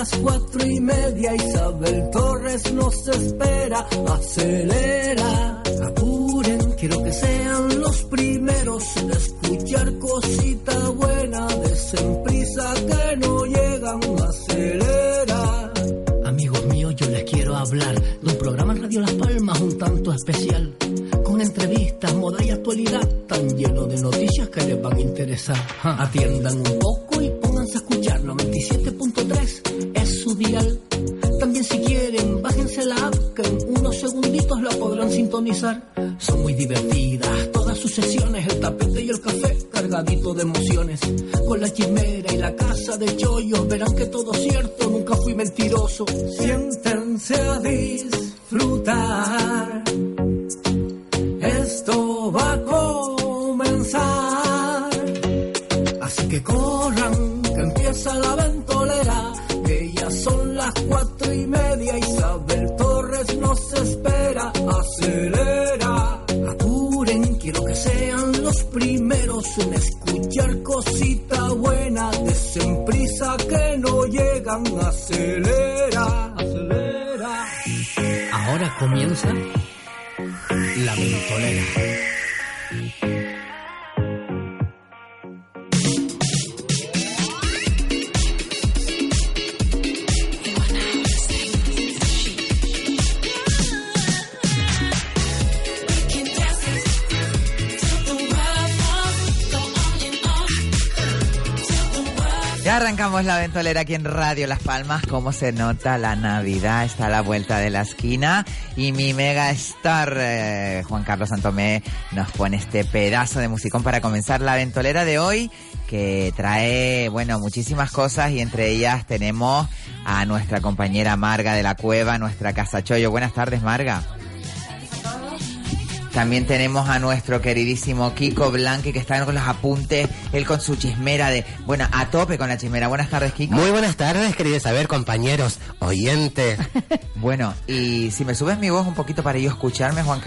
Las cuatro y media. Isabel Torres nos espera, acelera, apuren, quiero que sean los primeros en escuchar cosita buena. Desen prisa que no llegan, acelera. Amigos míos, yo les quiero hablar de un programa en Radio Las Palmas un tanto especial. Con entrevistas, moda y actualidad, tan lleno de noticias que les van a interesar. Atiendan un poco 97.3 es su dial. También si quieren, bájense la app que en unos segunditos la podrán sintonizar. Son muy divertidas todas sus sesiones, el tapete y el café cargadito de emociones. Con la chimera y la casa de chollos verán que todo cierto, nunca fui mentiroso. Siéntense a disfrutar. Esto va a comenzar. Así que corran, Acelera, apuren, quiero que sean los primeros en escuchar cosita buena. Desen prisa que no llegan. Acelera, acelera. Ahora comienza la ventolera. Arrancamos la ventolera aquí en Radio Las Palmas. Cómo se nota la Navidad. Está a la vuelta de la esquina. Y mi mega star, eh, Juan Carlos Santomé, nos pone este pedazo de musicón para comenzar la ventolera de hoy. Que trae, bueno, muchísimas cosas. Y entre ellas tenemos a nuestra compañera Marga de la Cueva, nuestra Casa Chollo. Buenas tardes, Marga. También tenemos a nuestro queridísimo Kiko Blanqui que está con los apuntes, él con su chismera de, bueno, a tope con la chismera. Buenas tardes, Kiko. Muy buenas tardes, queridos saber, compañeros, oyentes. Bueno, y si me subes mi voz un poquito para yo escucharme, Juan,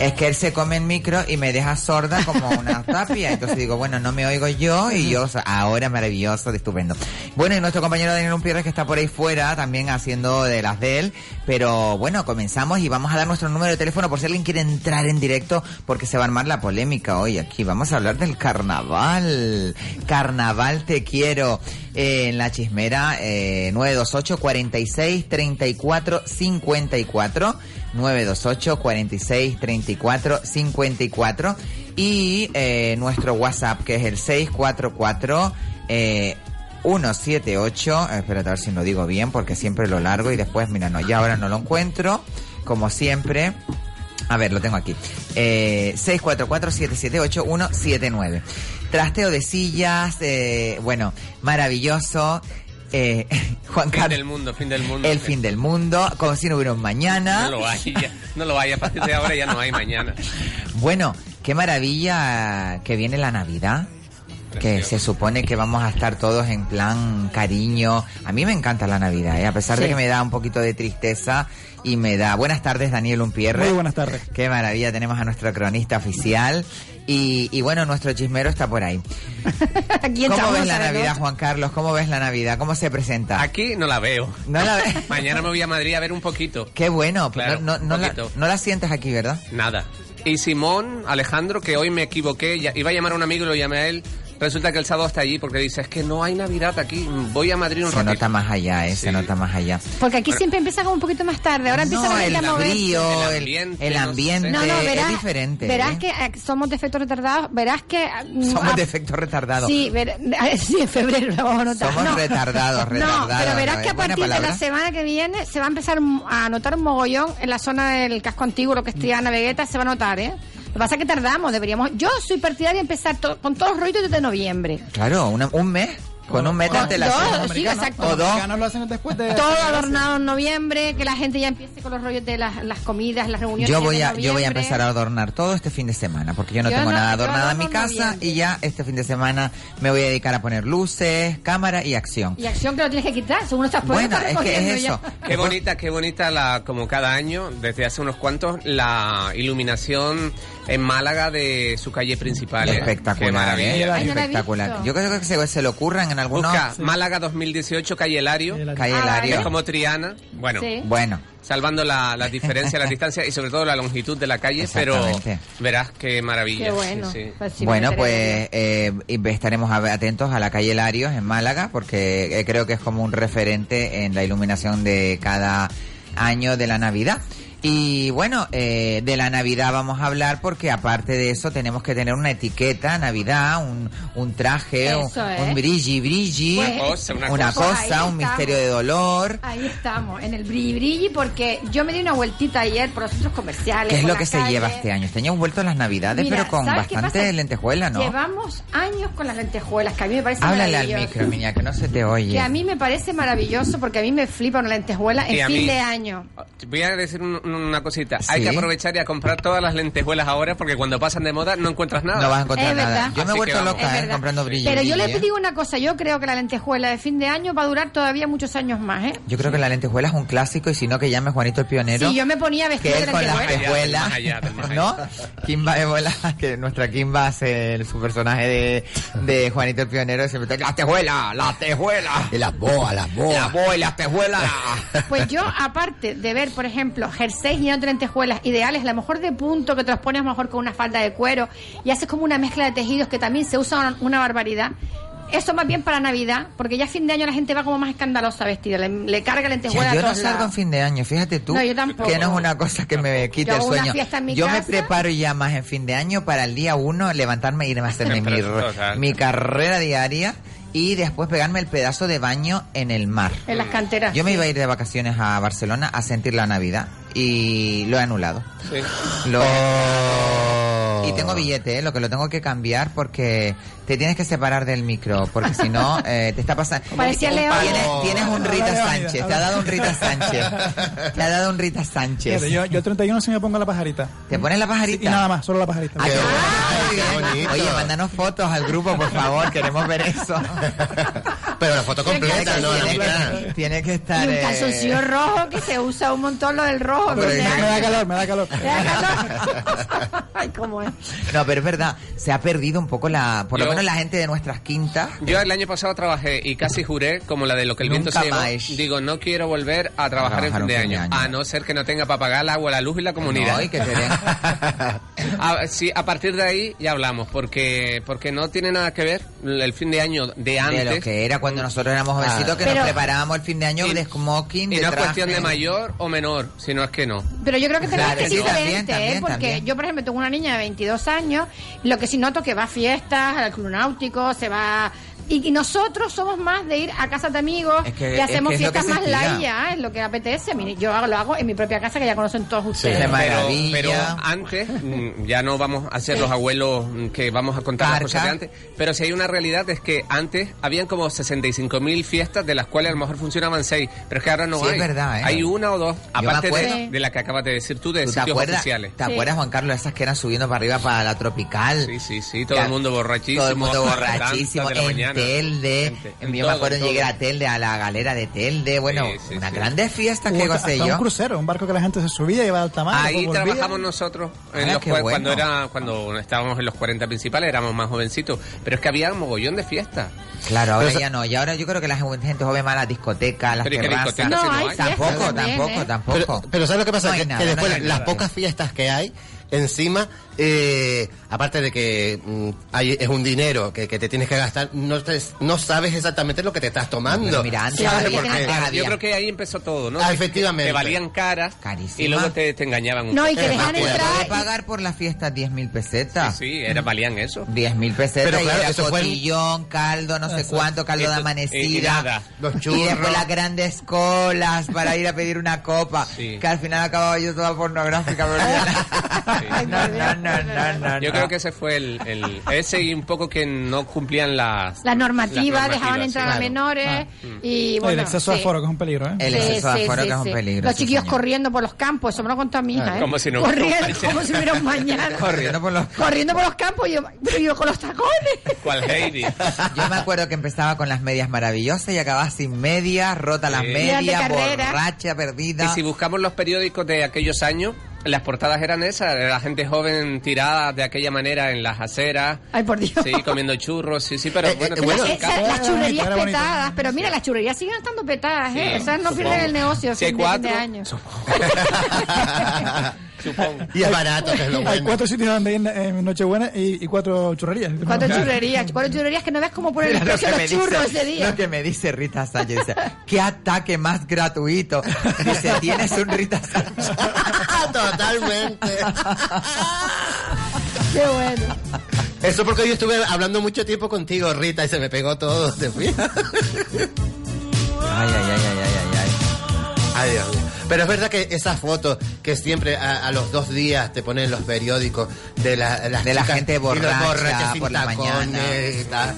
es que él se come el micro y me deja sorda como una tapia. Entonces digo, bueno, no me oigo yo y yo ahora maravilloso, estupendo. Bueno, y nuestro compañero Daniel Umpierres que está por ahí fuera también haciendo de las de él. Pero bueno, comenzamos y vamos a dar nuestro número de teléfono por si alguien quiere entrar en directo porque se va a armar la polémica hoy aquí. Vamos a hablar del carnaval. Carnaval te quiero. Eh, en la chismera eh, 928 46 34 54 928 46 34 54 y eh, nuestro WhatsApp que es el 644 eh, 178 eh, espérate a ver si lo digo bien porque siempre lo largo y después mira no ya ahora no lo encuentro como siempre a ver, lo tengo aquí. Eh, 644-778-179. Trasteo de sillas, eh, bueno, maravilloso. Eh, Juan Fin Carlos. del mundo, fin del mundo. El fin del mundo, como si no hubiera un mañana. No lo hay, ya, no lo hay. A partir de ahora ya no hay mañana. Bueno, qué maravilla que viene la Navidad. Que se supone que vamos a estar todos en plan cariño. A mí me encanta la Navidad, ¿eh? a pesar de que me da un poquito de tristeza y me da... Buenas tardes, Daniel Umpierre. Muy buenas tardes. Qué maravilla, tenemos a nuestro cronista oficial. Y, y bueno, nuestro chismero está por ahí. Aquí ¿Cómo ves la Navidad, ¿no? Juan Carlos? ¿Cómo ves la Navidad? ¿Cómo se presenta? Aquí no la veo. No la. Mañana me voy a Madrid a ver un poquito. Qué bueno, pero Claro, no, no, un la, poquito. no la sientes aquí, ¿verdad? Nada. Y Simón, Alejandro, que hoy me equivoqué, ya- iba a llamar a un amigo y lo llamé a él. Resulta que el sábado está allí porque dice, es que no hay Navidad aquí, voy a Madrid un Se ratito. nota más allá, ¿eh? Se nota más allá. Porque aquí siempre empieza como un poquito más tarde. Ahora empieza no, la gente el a moverse. frío, El ambiente, el ambiente, No, no, verás, es diferente. verás ¿eh? que eh, somos de efectos retardados. Verás que. mm, Somos ah, de efecto retardado. Sí, ver- sí, en febrero lo vamos a notar. Somos No. retardados, No, retardados, pero verás ¿no? que a ¿Es buena partir de la semana que viene se va a empezar a notar un mogollón en la zona del casco antiguo, lo que es Triana, Vegueta, se va a notar, ¿eh? Lo que pasa es que tardamos, deberíamos... Yo soy partidaria de empezar to- con todos los rollitos desde noviembre. Claro, una- un mes. Con un mes de dos, sí, exacto. O dos. lo hacen después de... Todo adornado en noviembre, que la gente ya empiece con los rollos de las, las comidas, las reuniones. Yo voy, a, yo voy a empezar a adornar todo este fin de semana, porque yo no Yo tengo no- nada adornado en mi casa noviembre. y ya este fin de semana me voy a dedicar a poner luces, cámara y acción. Y acción que lo tienes que quitar, según estás Bueno, es que es eso. Qué bonita, qué bonita la, como cada año, desde hace unos cuantos, la iluminación en Málaga de su calle principal. ¿eh? Espectacular, maravilla. ¿eh? La espectacular. visto. Yo creo que se, se le ocurran en algunos Busca Málaga 2018, calle Elario. calle Ah, Hilario. Es como Triana. Bueno, Sí. Bueno, salvando la, las diferencias, las distancias y sobre todo la longitud de la calle, pero verás qué maravilla. Qué bueno. sí. Pues bueno, pues eh, estaremos atentos a la calle Larios en Málaga, porque eh, creo que es como un referente en la iluminación de cada año de la Navidad. Y bueno, eh, de la Navidad vamos a hablar porque aparte de eso tenemos que tener una etiqueta Navidad, un, un traje, un, es. un brilli brilli, Pues, Una cosa, una una cosa. Pues cosa, un estamos. misterio de dolor. Ahí estamos, en el brilli brilli, porque yo me di una vueltita ayer por los centros comerciales. ¿Qué es lo que se calle. lleva este año? Este año hemos vuelto a las Navidades, Mira, pero con ¿sabes qué bastante lentejuela, ¿no? Llevamos años con las lentejuelas, que a mí me parece Háblale al micro, niña, que no se te oye. Que a mí me parece maravilloso porque a mí me flipa una lentejuela en fin mí- de año. Voy a decir un- una cosita. Sí. Hay que aprovechar y a comprar todas las lentejuelas ahora porque cuando pasan de moda no encuentras nada. No vas a encontrar Es nada. verdad. Yo me he Así vuelto loca eh, comprando brilli Pero yo les ¿eh? digo una cosa, yo creo que la lentejuela de fin de año va a durar todavía muchos años más, ¿eh? Yo creo que la lentejuela es un clásico y si no que llame Juanito el Pionero. Sí, yo me ponía vestido de con lentejuela. allá. ¿no? Kimba Ebola, que nuestra Kimba hace el- su personaje de, de Juanito el Pionero, siempre está, las tejuelas, las tejuelas, Y las boas, las boas. las boas y las tejuelas. Pues yo, aparte de ver, por ejemplo, jerseys llenos de lentejuelas ideales, a lo mejor de punto, que te los pones a lo mejor con una falda de cuero y haces como una mezcla de tejidos que también se usa una, barbaridad. Eso más bien para Navidad, porque ya a fin de año la gente va como más escandalosa vestida, le, le carga lentejuelas Ya, yo a no salgo en fin de año, fíjate tú. No, yo tampoco. Que no es una cosa que me quite Yo el sueño. en yo me preparo ya más en fin de año para el día uno levantarme e irme a hacerme mi, mi carrera diaria y después pegarme el pedazo de baño en el mar. En las canteras. Yo me iba a ir de vacaciones a Barcelona a sentir la Navidad y lo he anulado. Sí. Lo he- Oh. Y tengo billete, ¿eh? lo que lo tengo que cambiar porque te tienes que separar del micro, porque si no eh, te está pasando... Parecía León. Tienes, tienes un Rita Sánchez, te ha dado un Rita Sánchez. Te ha dado un Rita Sánchez. Yo, yo el 31 sí me pongo la pajarita. ¿Te pones la pajarita? Y nada más, solo la pajarita. Ah, qué Ay, qué bonito. Oye, mándanos fotos al grupo, por favor, queremos ver eso. Pero la foto completa, no la tiene, mitad. que, tiene que estar... Y un eh, calzoncillo rojo que se usa un montón lo del rojo. Me da calor, me da calor. ¿Te da calor? Ay, cómo es. No, pero es verdad, se ha perdido un poco la... Por lo Yo- menos la gente de nuestras quintas... Yo el año pasado trabajé y casi juré, como la de lo que el viento Nunca se llevó, digo, no quiero volver a trabajar, en fin de, año, a no ser que no tenga para pagar el agua, la luz y la comunidad. No, y que te den- a, sí, a partir de ahí ya hablamos, porque porque no tiene nada que ver el fin de año de antes. De lo que era cuando nosotros éramos jovencitos, que Pero- nos preparábamos el fin de año Y- de smoking, y de no es cuestión de mayor o menor, sino es que no. Pero yo creo que también Claro, es sí, diferente, también, también, ¿eh? Porque también. yo, por ejemplo, tengo una niña de 22 años, lo que sí noto que va a fiestas, al club náutico, se va... Y, y nosotros somos más de ir a casas de amigos, Es que- que, hacemos es que fiestas más light ya, es lo que apetece. Mire, yo lo hago en mi propia casa, que ya conocen todos ustedes. Qué Pero, pero antes, mm, ya no vamos a ser los abuelos mm, que vamos a contar las Carca. cosas de antes, pero si hay una realidad es que antes habían como 65.000 fiestas, de las cuales a lo mejor funcionaban 6, pero es que ahora no Sí, hay. es verdad, ¿eh? Hay una o dos, aparte de, de la que acabas de decir tú, de ¿Tú te sitios acuerdas, oficiales. ¿Te Sí. acuerdas, Juan Carlos, esas que eran subiendo para arriba para la tropical? Sí, sí, sí, todo Que- el mundo borrachísimo. Todo el mundo las borrachísimo. tantas de la En mañana. Telde. Gente, en yo me acuerdo todo. llegué a Telde, a la galera de Telde. Bueno, Sí, sí, unas sí. grandes fiestas que gocé hasta yo. un crucero, un barco que la gente se subía y iba al tamaño. Ahí trabajamos nosotros en Ah, los bueno. cuando era cuando estábamos en los 40 principales éramos más jovencitos, pero es que había un mogollón de fiestas. Claro, ahora Pero ya no. Y ahora yo creo que la gente joven va a las discotecas, las Pero ¿y qué terrazas. discotecas No, si no hay hay? fiestas Tampoco, también, tampoco, ¿eh? tampoco. Pero, pero ¿sabes lo que pasa? No que, nada, que no después las nada. pocas fiestas que hay, encima, eh, aparte de que mm, hay, es un dinero que, que te tienes que gastar, no, te- no sabes exactamente lo que te estás tomando. Pero mira, antes ¿Sabes había- por qué? antes había- Yo creo que ahí empezó todo, ¿no? Ah, Que- efectivamente. Que valían caras Carísimas. y luego te, te engañaban un No, y poco. que Eh, dejan me acuerdo. entrar... pagar por la fiesta 10 mil pesetas. Sí, sí, era, valían eso. 10 mil pesetas Pero y claro, era eso fue- cotillón, caldo, no sé cuánto, caldo de amanecida. y- y. Los Y churros. después las grandes colas para ir a pedir una copa. Sí. Que al final acababa yo toda pornográfica. pero ya- Sí. no, no, no, no, no. Yo creo que ese fue el, el- ese y un poco que no cumplían las Las normativas, las dejaban entrar sí. a menores y No, y bueno. el exceso de aforo, que es un peligro, ¿eh? El Sí, exceso de aforo sí, que es un peligro. Los sí, chiquillos señor. corriendo por los campos, eso me lo contó a mi hija, ¿eh? Como si no hubiera un corriendo, mañana. como si hubiera un mañana. Corriendo por los... corriendo por los campos y yo, pero yo con los tacones. ¿Cuál Heidi? Yo me acuerdo que empezaba con las medias maravillosas y acababa sin medias, rota las medias, borracha, perdida. Y si buscamos los periódicos de aquellos años, las portadas eran esas, de la gente joven tirada de aquella manera en las aceras, Ay, por Dios. sí, comiendo churros, sí, sí, pero Eh, bueno, eh, bueno, casa. las churrerías petadas, pero mira, las churrerías siguen estando petadas, ¿eh? Sí, Esas no supongo. pierden el negocio Si hay cuatro, año. Supongo. Y es barato, que es lo Hay bueno. cuatro sitios donde ir en Nochebuena y, y cuatro churrerías. Cuatro churrerías, cuatro churrerías que no ves cómo ponen el precio que, de me los churros dice, ese día. lo que me dice Rita Sánchez. Dice, ¿qué ataque más gratuito? Dice, tienes un Rita Sánchez. Totalmente. Qué bueno. Eso porque yo estuve hablando mucho tiempo contigo, Rita, y se me pegó todo. ¿Te fijas? Ay, ay, ay, ay, ay, ay, ay. Pero es verdad que esas fotos que siempre a, a los dos días te ponen en los periódicos de la, las De la gente borracha borrachas sin por la tacones mañana. y tal.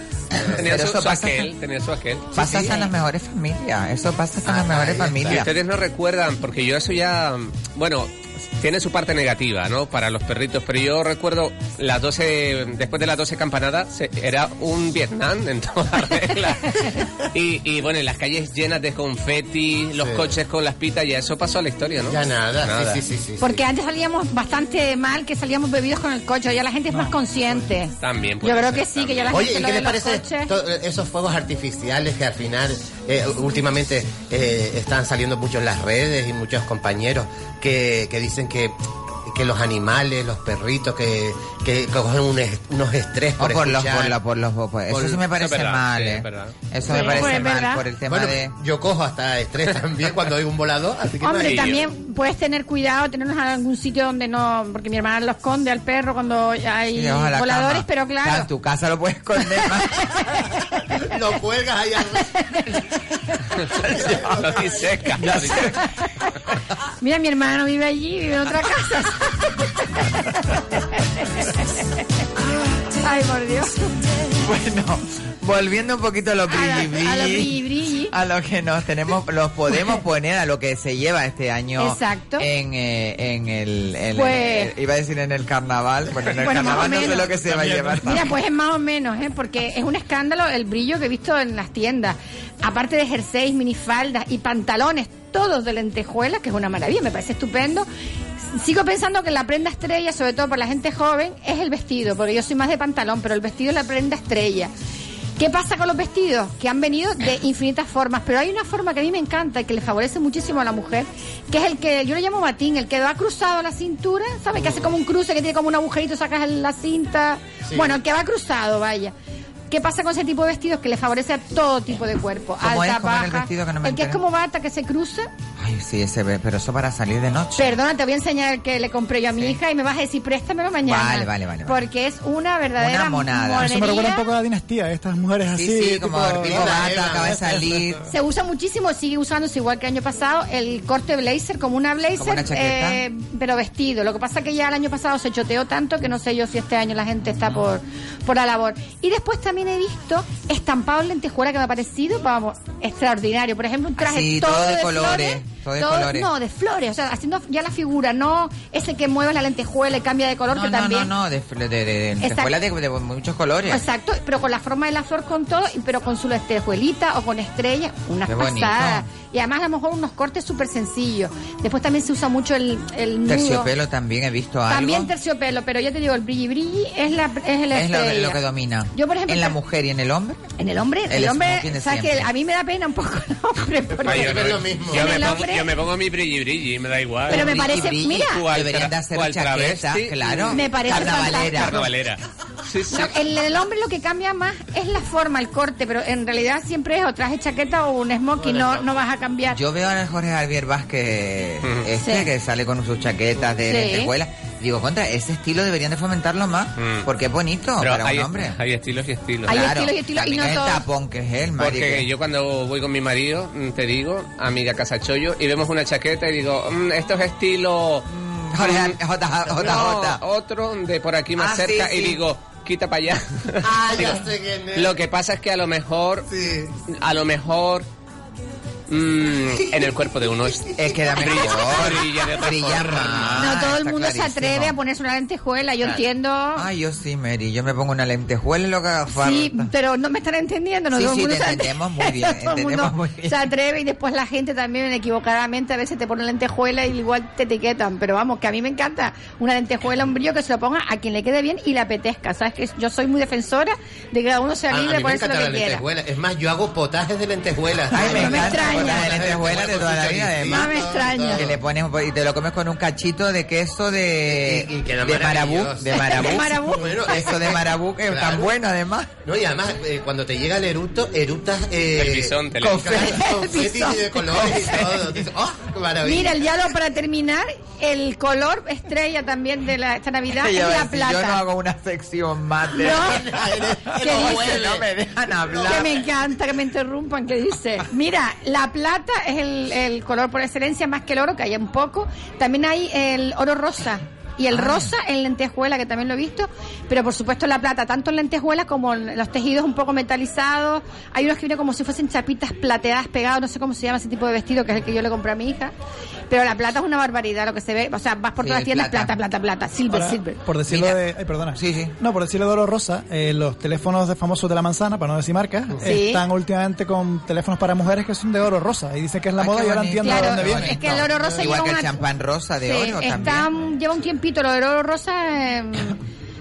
Tenía su, eso su pasa- aquel, tenía su aquel. Pasa sí. en las mejores familias. Eso pasa en las Ah, mejores. Y familias. ustedes no recuerdan, porque yo eso ya, bueno, tiene su parte negativa, ¿no? Para los perritos, pero yo recuerdo las 12, después de las 12 campanadas, se- era un Vietnam en toda regla. y, y bueno, y las calles llenas de confeti, los Sí. coches con las pitas, ya eso pasó a la historia, ¿no? Ya nada, Nada. sí, sí, sí. sí, Porque antes salíamos bastante mal, que salíamos bebidos con el coche. Ya la gente es más consciente. También puede Yo creo ser, que sí, que ya la Oye, gente ¿y lo qué les parece to- esos fuegos artificiales que al final eh, últimamente eh, están saliendo mucho en las redes y muchos compañeros que, que dicen que que los animales, los perritos que, que cogen un es- unos estrés O por, por los, escuchar. por los, por los, por- eso Por- sí me parece Eso es verdad, mal, sí, eh. es. Eso Sí, me parece mal verdad. por el tema Bueno, de... yo cojo hasta estrés también cuando oigo un volador, así que Hombre, también puedes tener cuidado, tenerlos en algún sitio donde no, porque mi hermana los esconde al perro cuando hay voladores, cama. pero O sea, claro. en tu casa lo puedes esconder más. lo cuelgas diseca. Mira, mi hermano vive allí, vive en otra casa. Ay, por Dios. bueno, volviendo un poquito a la- brilli a los brilli, brilli brilli. a lo que nos tenemos, los podemos poner a lo que se lleva este año Exacto. en, eh, en el, en Pues- el- iba a decir en el carnaval, bueno, en el Bueno, carnaval no sé lo que se va a llevar. Mira, pues es más o menos, ¿eh? porque es un escándalo el brillo que he visto en las tiendas. Aparte de jerseys, minifaldas y pantalones, todos de lentejuelas, que es una maravilla, me parece estupendo. Sigo pensando que la prenda estrella, sobre todo para la gente joven, es el vestido, porque yo soy más de pantalón, pero el vestido es la prenda estrella. ¿Qué pasa con los vestidos? Que han venido de infinitas formas, pero hay una forma que a mí me encanta y que le favorece muchísimo a la mujer, que es el que yo le llamo batín, el que va cruzado a la cintura, ¿sabes? Que hace como un cruce, que tiene como un agujerito, sacas la cinta. Bueno, el que va cruzado, vaya. ¿Qué pasa con ese tipo de vestidos? Que le favorece a todo tipo de cuerpo. ¿Cómo Alta, es? ¿Cómo era el baja. vestido que no el que es como bata, que se cruza. Ay, sí, ese ve, pero eso para salir de noche. Perdona, te voy a enseñar el que le compré yo a mi hija y me vas a decir, préstamelo mañana. Vale, vale, vale, vale. Porque es una verdadera Una monada. Eso me recuerda un monería. poco a la dinastía, estas mujeres Sí, así. sí, como Eva, acaba de salir. Se usa muchísimo, sigue usándose igual que el año pasado, el corte blazer como una blazer, Como una eh, pero vestido. Lo que pasa que ya el año pasado se choteó tanto que no sé yo si este año la gente está por, por la labor. Y después también he visto estampado en lentejuela que me ha parecido, vamos, extraordinario. Por ejemplo, un traje Así, todo, todo de de colores, flores, todo de colores. No, de flores, o sea, haciendo ya la figura, no ese que mueve la lentejuela y cambia de color, No, que no, también... no, no, de, de, lentejuela de, de muchos colores. Exacto, pero con la forma de la flor con todo, y- pero con su lentejuelita o con estrella, unas Qué bonito. Y además a lo mejor unos cortes súper sencillos. Después también se usa mucho el, el nudo. Terciopelo también he visto algo. También terciopelo, pero ya te digo, el brilli brilli es la es es lo, que domina. Yo, por ejemplo, en la mujer y en el hombre. En el hombre, el, El hombre, sabes que a mí me da pena un poco el hombre, porque yo, mismo. yo me el pongo, hombre- yo me pongo mi brilli brilli, me da igual. Pero me Brilli, parece- brilli. mira. Deberían de hacer chaqueta, claro. Me parece Carnavalera. Carnavalera. Sí, sí. No, el, el hombre lo que cambia más es la forma, el corte, pero en realidad siempre es o traje chaqueta o un smoking, no, no vas a cambiar. Yo veo a Jorge Javier Vázquez, este, Sí. que sale con sus chaquetas de Sí. lentejuela. Digo, contra, ese estilo deberían de fomentarlo más, Mm. porque es bonito Pero para hay, un hombre. hay estilos y estilos. Hay Claro, estilos y estilos, y no es el tapón que es él, Porque marica. yo cuando voy con mi marido, mm, te digo, amiga Casachollo, y vemos una chaqueta y digo, mm, esto es estilo Jorge, J, No, J, otro de por aquí más Ah, cerca sí, y digo, quita para allá. Ah, Digo, ya sé quién es. Lo que pasa es que a lo mejor, Sí. a lo mejor, mm, en el cuerpo de uno es, Es que da mejor. brilla de Brilla más. no todo el mundo se atreve a ponerse una lentejuela. Yo entiendo. Ay, yo sí, Mary. Yo me pongo una lentejuela y lo que haga falta. Sí, pero no me están entendiendo. No Sí, todo el sí, mundo te se entendemos muy bien, Todo el entendemos mundo muy bien. se atreve y después la gente también equivocadamente a veces te pone lentejuela y igual te etiquetan. Pero vamos, que a mí me encanta una lentejuela, un brillo que se lo ponga a quien le quede bien y le apetezca. ¿Sabes? que Yo soy muy defensora de que cada uno sea A, a libre de ponerse lo que la quiera. lentejuela. Es más, yo hago potajes de lentejuelas. Ay, me me extraña. De lentejuela de toda la vida, además. No me extraña. Que le pones un y te lo comes con un cachito de queso de, Y- y queda de marabú, de marabú. De marabú. Bueno, Eso de marabú que es tan bueno además. No, y además, eh, cuando te llega el eructo, eructas... Eh, El bisonte, confeti, de colores y todo. ¡Oh, maravilla! Mira, ya lo para terminar, el color estrella también de la, esta Navidad es la plata. yo no hago una sección más de... No. ¿Qué ¿Qué dice? Bueno, no me dejan hablar. Que me encanta que me interrumpan, que dice, mira, la plata es el, el color por excelencia más que el oro, que hay un poco. También hay el oro rosa. Y el Ah. rosa en lentejuela, que también lo he visto, pero por supuesto la plata, tanto en lentejuela como en los tejidos un poco metalizados. Hay unos que vienen como si fuesen chapitas plateadas pegadas, no sé cómo se llama ese tipo de vestido, que es el que yo le compré a mi hija. Pero la plata es una barbaridad lo que se ve. O sea, vas por Sí, todas las tiendas, plata. plata, plata, plata, silver, Ahora, silver. por decirlo Mira. de... Ay, perdona. Sí, sí. No, por decirlo de oro rosa, eh, los teléfonos de famosos de la manzana, para no decir marcas, Sí. están últimamente con teléfonos para mujeres que son de oro rosa. Y dicen que es la Ay, moda y ahora entiendo de dónde viene. es que el oro rosa Igual lleva que el champán rosa de Sí, oro está- también. lleva un tiempito del oro rosa en,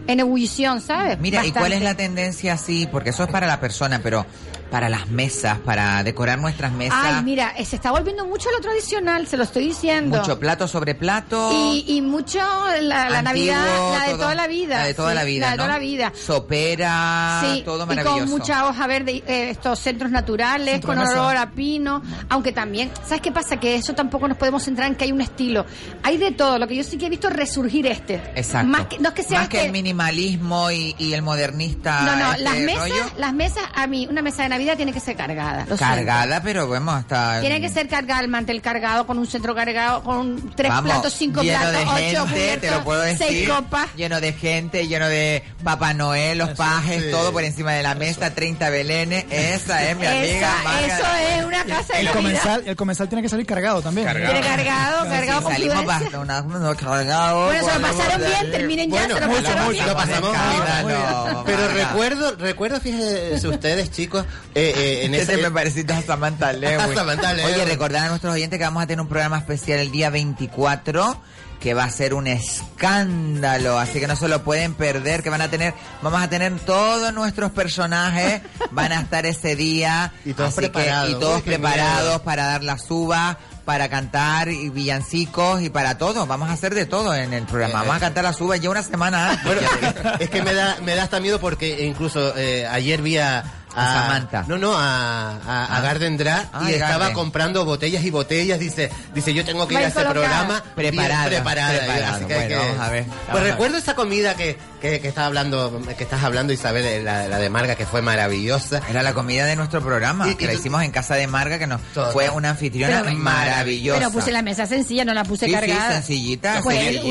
en ebullición, ¿sabes? Mira, ¿y cuál es la tendencia así? Porque eso es para la persona, pero para las mesas, para decorar nuestras mesas. Ay, mira, eh, se está volviendo mucho lo tradicional, se lo estoy diciendo. Mucho plato sobre plato. y, y mucho la, la antiguo, Navidad, la de todo. toda la vida. La de toda sí, la vida. La de ¿no? toda la vida. Sopera, Sí, todo y maravilloso. con mucha hoja verde, eh, estos centros naturales, Centro con olor a pino, aunque también, ¿sabes qué pasa? Que eso tampoco nos podemos centrar en que hay un estilo. Hay de todo, lo que yo sí que he visto es resurgir este. Exacto. Más que, no es que sea Más que este- el minimalismo y, y el modernista. No, no, este las mesas, rollo, las mesas, a mí, una mesa de Navidad tiene que ser cargada. lo siento. cargada, pero vamos, hasta. Tiene que ser cargada, el mantel cargado, con un centro cargado, con tres Vamos, platos, cinco lleno platos, de ocho gente, cubiertos, te lo puedo decir. seis copas. Lleno de gente, lleno de Papá Noel, los pajes, sí. todo por encima de la mesa, 30 belenes. Esa es mi amiga. Esa, eso es una casa de El Navidad. comensal, el comensal tiene que salir cargado también. Cargado. Tiene cargado, cargado Sí, con salimos una- unos cargados. Bueno, se lo pasaron bien, terminen ya, Bueno, se lo mucho, pasaron mucho, bien. lo pasamos muy bien. Escándalo, Pero recuerdo, recuerdo, fíjense ustedes, chicos, eh, eh, en ese... me pareciste a Samantha Lewis. A Samantha Lewis. Oye, recordar a nuestros oyentes que vamos a tener un programa especial el día 24 que va a ser un escándalo, así que no se lo pueden perder, que van a tener, vamos a tener todos nuestros personajes, van a estar ese día, Y todos así que- preparados. y todos Uy, preparados miedo. para dar las uvas, para cantar y villancicos y para todo, vamos a hacer de todo en el programa, Eh, vamos a cantar las uvas ya una semana antes. Bueno, es que me da, me da hasta miedo porque incluso eh, ayer vi a, A Samantha. No, no, a, a, a Ah. Garden Dra Ah, y estaba Garden. comprando botellas y botellas. Dice, dice yo tengo que ir a ese programa bien Preparada, preparada. preparado. Así que hay Bueno, que- vamos a ver, vamos Pues a ver. recuerdo esa comida que, que, que estás hablando, que estás hablando Isabel, la, la de Marga, que fue maravillosa. Era la comida de nuestro programa, Y- y que la tú- hicimos en casa de Marga, que nos fue una anfitriona Pero- maravillosa. Pero puse la mesa sencilla, no la puse Sí, sí, cargada. sencillita, Pues, ustedes han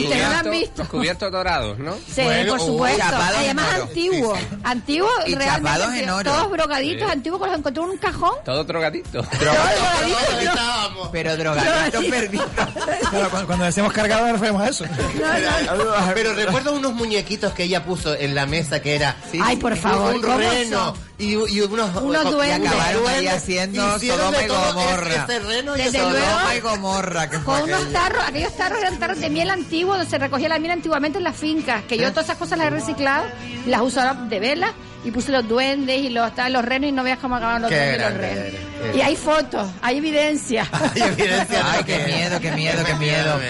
Cubiertos- visto. Los cubiertos dorados, ¿no? Sí, Bueno, por supuesto. Además antiguo. Antiguo, Y realmente. chapados en oro. Sí. antiguos, que los encontré en un cajón. Todo drogadito. Drogaditos. ¿Dónde estábamos? Pero drogadito Drogadito. perdido. Claro, cuando, cuando decimos cargado nos referimos a eso. Pero recuerdo unos muñequitos que ella puso en la mesa que era Sí, Ay, por favor, un ¿cómo reno y, y unos, Unos duendes. Y acabaron ahí haciendo Sodoma y Gomorra. ese- ese reno y Desde ese- luego. Sodoma y Gomorra, que fue Con unos aquello. tarros, aquellos tarros eran tarros de miel antiguo, donde se recogía la miel antiguamente en las fincas, que ¿Eh? yo todas esas cosas las he reciclado, las uso de vela, y puse los duendes y los, tal, los renos, y no veas cómo acababan los Qué duendes y los grande renos. eres, Y hay fotos, hay evidencia. Hay evidencia de Ay, qué que- miedo, qué miedo, qué miedo.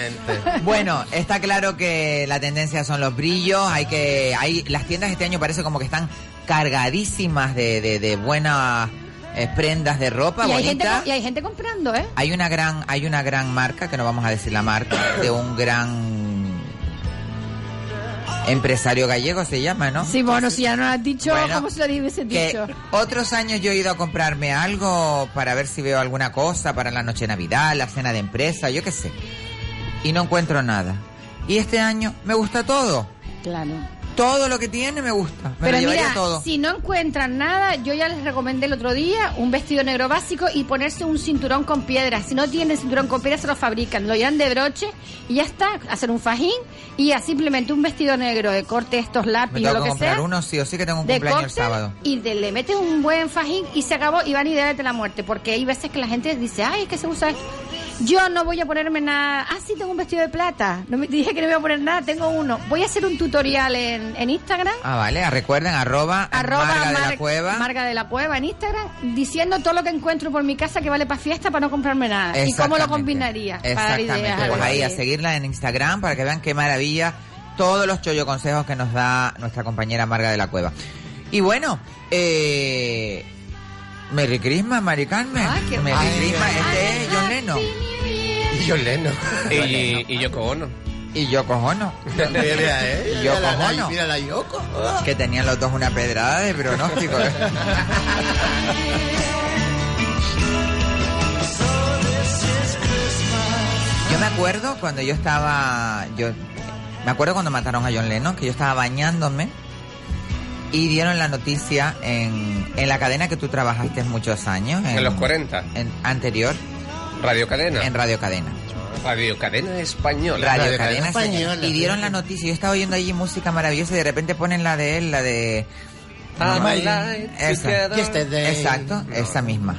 Bueno, está claro que la tendencia son los brillos, hay que, hay, las tiendas este año parece como que están cargadísimas de, de, de buenas eh, prendas de ropa y, hay gente, y hay gente comprando, ¿eh? Hay una gran, hay una gran marca, que no vamos a decir la marca, de un gran empresario gallego se llama, ¿no? Sí, bueno, si ya no lo has dicho, Bueno, ¿cómo se lo hubiese que dicho? otros años yo he ido a comprarme algo para ver si veo alguna cosa para la noche de Navidad, la cena de empresa, yo qué sé. Y no encuentro nada. Y este año me gusta todo. Claro. Todo lo que tiene me gusta. Me Pero lo llevaría mira, todo. si no encuentran nada, yo ya les recomendé el otro día un vestido negro básico y ponerse un cinturón con piedras. Si no tienen cinturón con piedras, se lo fabrican. Lo llevan de broche y ya está. Hacer un fajín y ya simplemente un vestido negro de corte estos lápiz o lo que sea. uno, sí o sí que tengo un de cumpleaños el sábado. y de- le metes un buen fajín y se acabó y van y de la muerte. Porque hay veces que la gente dice, ay, es que se usa esto. Yo no voy a ponerme nada. Ah, sí, tengo un vestido de plata. No me dije que no iba a poner nada, tengo uno. Voy a hacer un tutorial en, en Instagram Ah, vale, recuerden, arroba, arroba Marga de la Cueva. Marga de la Cueva en Instagram diciendo todo lo que encuentro por mi casa que vale para fiesta para no comprarme nada y cómo lo Exactamente. combinaría para dar Exactamente, ideas, pues ahí a seguirla en Instagram para que vean qué maravilla todos los chollo consejos que nos da nuestra compañera Marga de la Cueva. Y bueno, eh, Merry Christmas, Mari Carmen. Qué Merry. Christmas, este es John Lennon. Y John Lennon. Y, y Yoko Ono. Y Yoko Ono. Mira, eh. Y Yoko Mira la- Ono. Mira la Yoko. Que tenían los dos una pedrada de pronóstico. ¿eh? Yo me acuerdo cuando yo estaba, yo me acuerdo cuando mataron a John Lennon, que yo estaba bañándome y dieron la noticia en, en la cadena que tú trabajaste muchos años. En los 40. en- anterior, Radio Cadena. en Radio Cadena. Radio Cadena Española. Radio, Radio Cadena, Cadena. Española, y dieron la noticia. Yo estaba oyendo allí música maravillosa y de repente ponen la de él, la de alive Esa. Yesterday. Exacto, esa misma.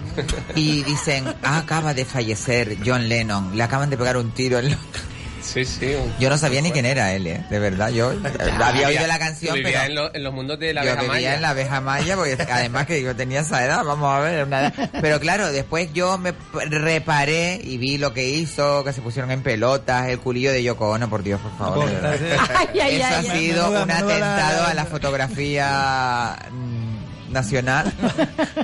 Y dicen, ah, acaba de fallecer John Lennon, le acaban de pegar un tiro en lo... Sí, sí. un- Yo no sabía ni quién era él, ¿eh? de verdad. Yo había oído la canción, Vivía pero en, lo- en los mundos de la yo abeja vivía maya. en la abeja maya, porque además que yo tenía esa edad, vamos a ver, una edad. Pero claro, después yo me reparé y vi lo que hizo, que se pusieron en pelotas, el culillo de Yoko Ono, por Dios, por favor. Ay, ay, Eso ay, ha ay. sido un atentado a la fotografía mm, nacional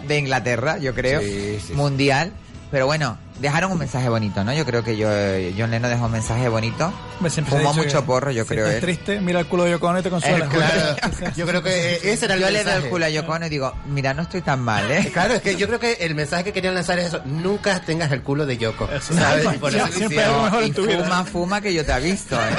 de Inglaterra, yo creo, Sí, sí, sí. mundial. Pero bueno, dejaron un mensaje bonito, ¿no? Yo creo que yo, eh, John Lennon dejó un mensaje bonito. Ha Fumó mucho porro, yo si creo. estás él. triste, mira el culo de Yoko Ono y te consuela. Claro, yo creo que eh, ese era el Yo le doy el culo a Yoko Ono y digo, mira, no estoy tan mal, ¿eh? Claro, es que yo creo que el mensaje que querían lanzar es eso. Nunca tengas el culo de Yoko. Eso. ¿sabes? Y por eso siempre mejor fuma, fuma que yo te he visto, ¿eh?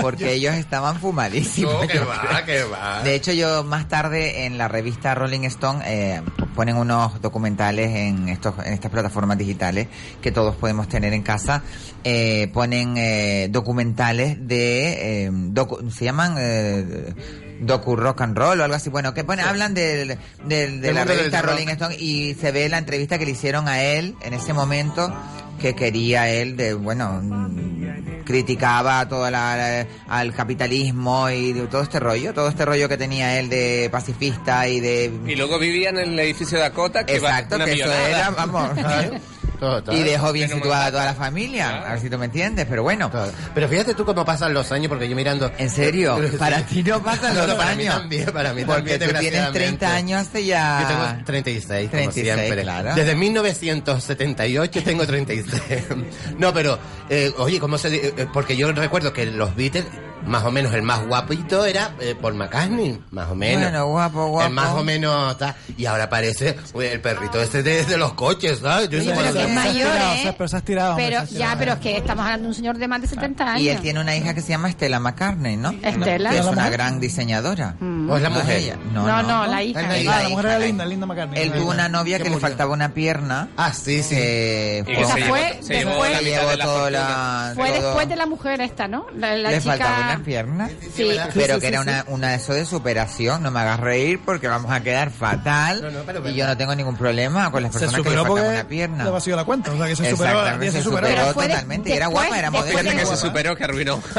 Porque ellos estaban fumadísimos. No, que va, que va. De hecho, yo más tarde en la revista Rolling Stone eh, ponen unos documentales en estos en estas plataformas digitales que todos podemos tener en casa. Eh, ponen eh, documentales de eh, docu- se llaman eh, docu rock and roll o algo así. Bueno, que ponen hablan del, del- de Del la revista rock. Rolling Stone y se ve la entrevista que le hicieron a él en ese momento que quería él de bueno mm, criticaba toda la, la- al capitalismo y de todo este rollo todo este rollo que tenía él de pacifista y de Y luego vivía en el edificio de Dakota, que exacto va una que eso era vamos Total. y dejó bien no situada a toda la familia Claro. a ver si tú me entiendes pero bueno Total. Pero fíjate tú cómo pasan los años, porque yo mirando... en serio para ti no pasan No, los no, para mí años también, para mí porque también, tú tienes 30 desgraciadamente. años hace ya Yo tengo 36, como 36, siempre. claro. Desde 1978 tengo 36. no, pero, eh, oye, ¿cómo se di- eh, Porque yo recuerdo que los Beatles, más o menos el más guapito era eh, Paul McCartney, más o menos. Bueno, guapo, guapo. El más o menos, ta, y ahora aparece uy, el perrito ese de, de los coches, ¿sabes? Yo Oye, no sé pero que es. mayor, tirado, ¿eh? o sea, pero tirado, Pero, se has ya, tirado. pero es que estamos hablando de un señor de más de 70 años. y él tiene una hija que se llama Estela McCartney ¿no? Estela. que es ¿La una gran diseñadora ¿O es la mujer? No, no, la hija. La hija. La mujer era linda, linda McCartney. Él tuvo una novia que le faltaba una pierna. Ah, sí, sí. Y fue- llevó, se llevó después- la la la- Fue después de la mujer esta, ¿no? La, chica... una pierna. Sí. Pero sí, que sí, era sí. una, una eso de superación. No me hagas reír porque vamos a quedar fatal. No, no, pero y yo no tengo ningún problema con las personas que le porque una pierna. le vació la cuenta. O sea, que se superó. Se se superó. de- totalmente. y era guapa, era después modelo. Fíjate que se superó, que arruinó.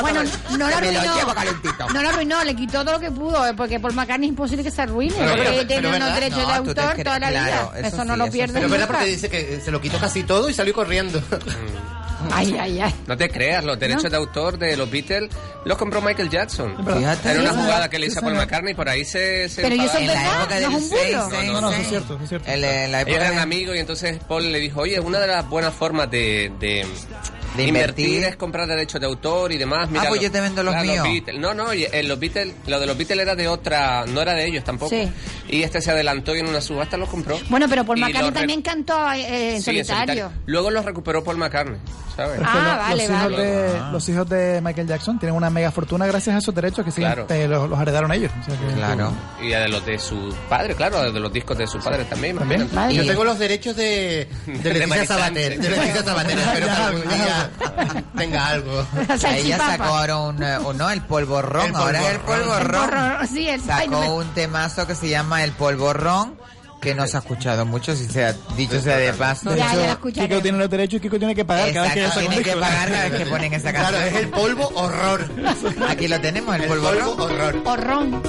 Bueno, no lo arruinó. No lo arruinó, le quitó todo lo que pudo, eh, porque por McCartney es imposible que se arruine. Porque tiene unos derechos de autor toda la vida. eso no lo pierde Pero es verdad porque dice que se lo quitó casi todo y salió corriendo. Ay, ay, ay. No te creas, los derechos ¿No? de autor de los Beatles los compró Michael Jackson. Fíjate. Era una jugada que le hizo a Paul. McCartney y por ahí se, se Pero ¿y eso enfadaron. En la verdad? época ¿No del es un burro? 6, No, no, eso es cierto, es cierto. En la, Ellos época eran de- amigos y entonces Paul le dijo, oye, una de las buenas formas de, de, De invertir. invertir. es comprar derechos de autor y demás. Mira, Ah, pues los- yo te vendo los claro, míos. Beatles. No, no, y, eh, los Beatles, lo de los Beatles era de otra, no era de ellos tampoco. Sí. Y este se adelantó y en una subasta los compró. Bueno, pero Paul McCartney los también cantó eh, en Sí, en solitario. Luego los recuperó Paul McCartney. Ah, los, vale, los hijos vale. de, Ah. los hijos de Michael Jackson tienen una mega fortuna gracias a esos derechos que siguen, Claro. eh, los, los heredaron ellos. O sea que- Claro. Y de los de su padre, claro, de los discos de su padre también. También. Madre Yo tengo los derechos de, de De Leticia. Sabater. De Leticia Sabater. Espero que algún día tenga algo. La Ella sacó ahora un, un- no, el polvorrón, El ahora es el polvorrón. polvorrón. Sí, el ay, no Sacó me- un temazo que se llama El polvorrón, que no se ha escuchado mucho, si sea dicho sea de paso. De Ya, hecho, ya. Kiko tiene los derechos y Kiko tiene que pagar cada vez que Exacto, tienen que pagar cada vez que ponen esa Claro, canción. es el polvo horror. Aquí lo tenemos, el, El polvorrón. polvo horror. Horrón.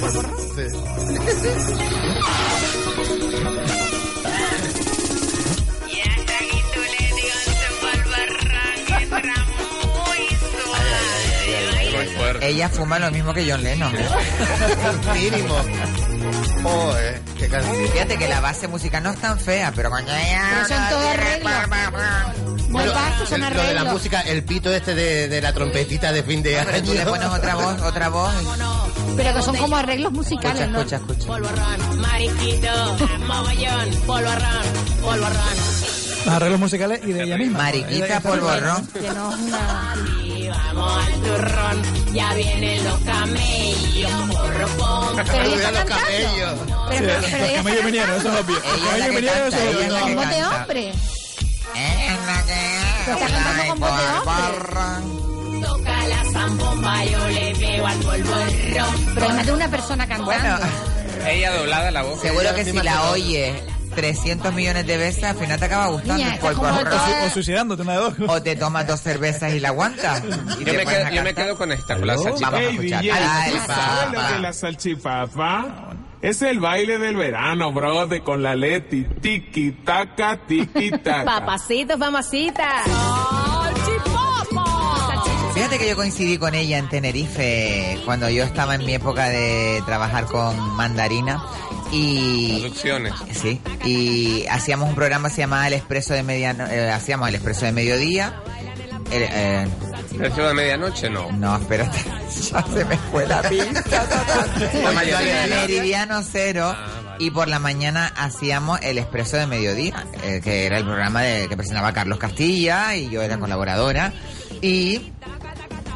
Muy fuerte. Ella fuma lo mismo que John Lennon. Mínimo. Joder, qué canción. Fíjate que la base musical no es tan fea, pero cuando ella... Pero son todo arreglos. Muy Lo- vastos, son lo de la música, el pito este de, de la trompetita de fin de Pero tú le año. pones otra voz, otra voz. Pero que son como arreglos Escucha, musicales, ¿no? escucha, escucha. Polvorrón, mariquito, mogollón, polvorrón, polvorrón. Los arreglos musicales y de ella misma. Mariquita, polvorrón. Que no es una... Vamos al turrón, ya vienen los camellos, porro, pom. Pero los cantando. cabellos. Pero, Sí, pero los camellos vinieron, eso es obvio. Los camellos vinieron, eso es obvio. con voz de hombre. Ella es la que Pero está cantando con voz de hombre. Toca la zambomba, yo le veo al polvorrón. Pero de una persona cantando. Bueno, Ella doblada la voz. seguro que si la oyes 300 millones de veces, al final te acaba gustando Niña, el polvorrón. toda- O suicidándote, una de dos. O te tomas dos cervezas y la aguantas. Y Yo me, quedo, a yo me cantar. quedo con esta, con la salchipapa. Hey, escuchar. DJ, Ay, ¿sabes lo la salchipapa? Es el baile del verano, bro, de con la Leti. Tiki, taca, tiki, taca. Papacitos, mamacitas. Fíjate que yo coincidí con ella en Tenerife cuando yo estaba en mi época de trabajar con mandarina y Producciones. sí y hacíamos un programa que se llamaba El Expreso de Mediano, eh, hacíamos El Expreso de Mediodía. El, eh, ¿Precio de medianoche? No. no, espérate, ya se me fue la pista. La mayoría. Meridiano cero. Ah, vale. Y por la mañana hacíamos el expreso de mediodía, eh, que era el programa de, que presentaba Carlos Castilla y yo era colaboradora. Y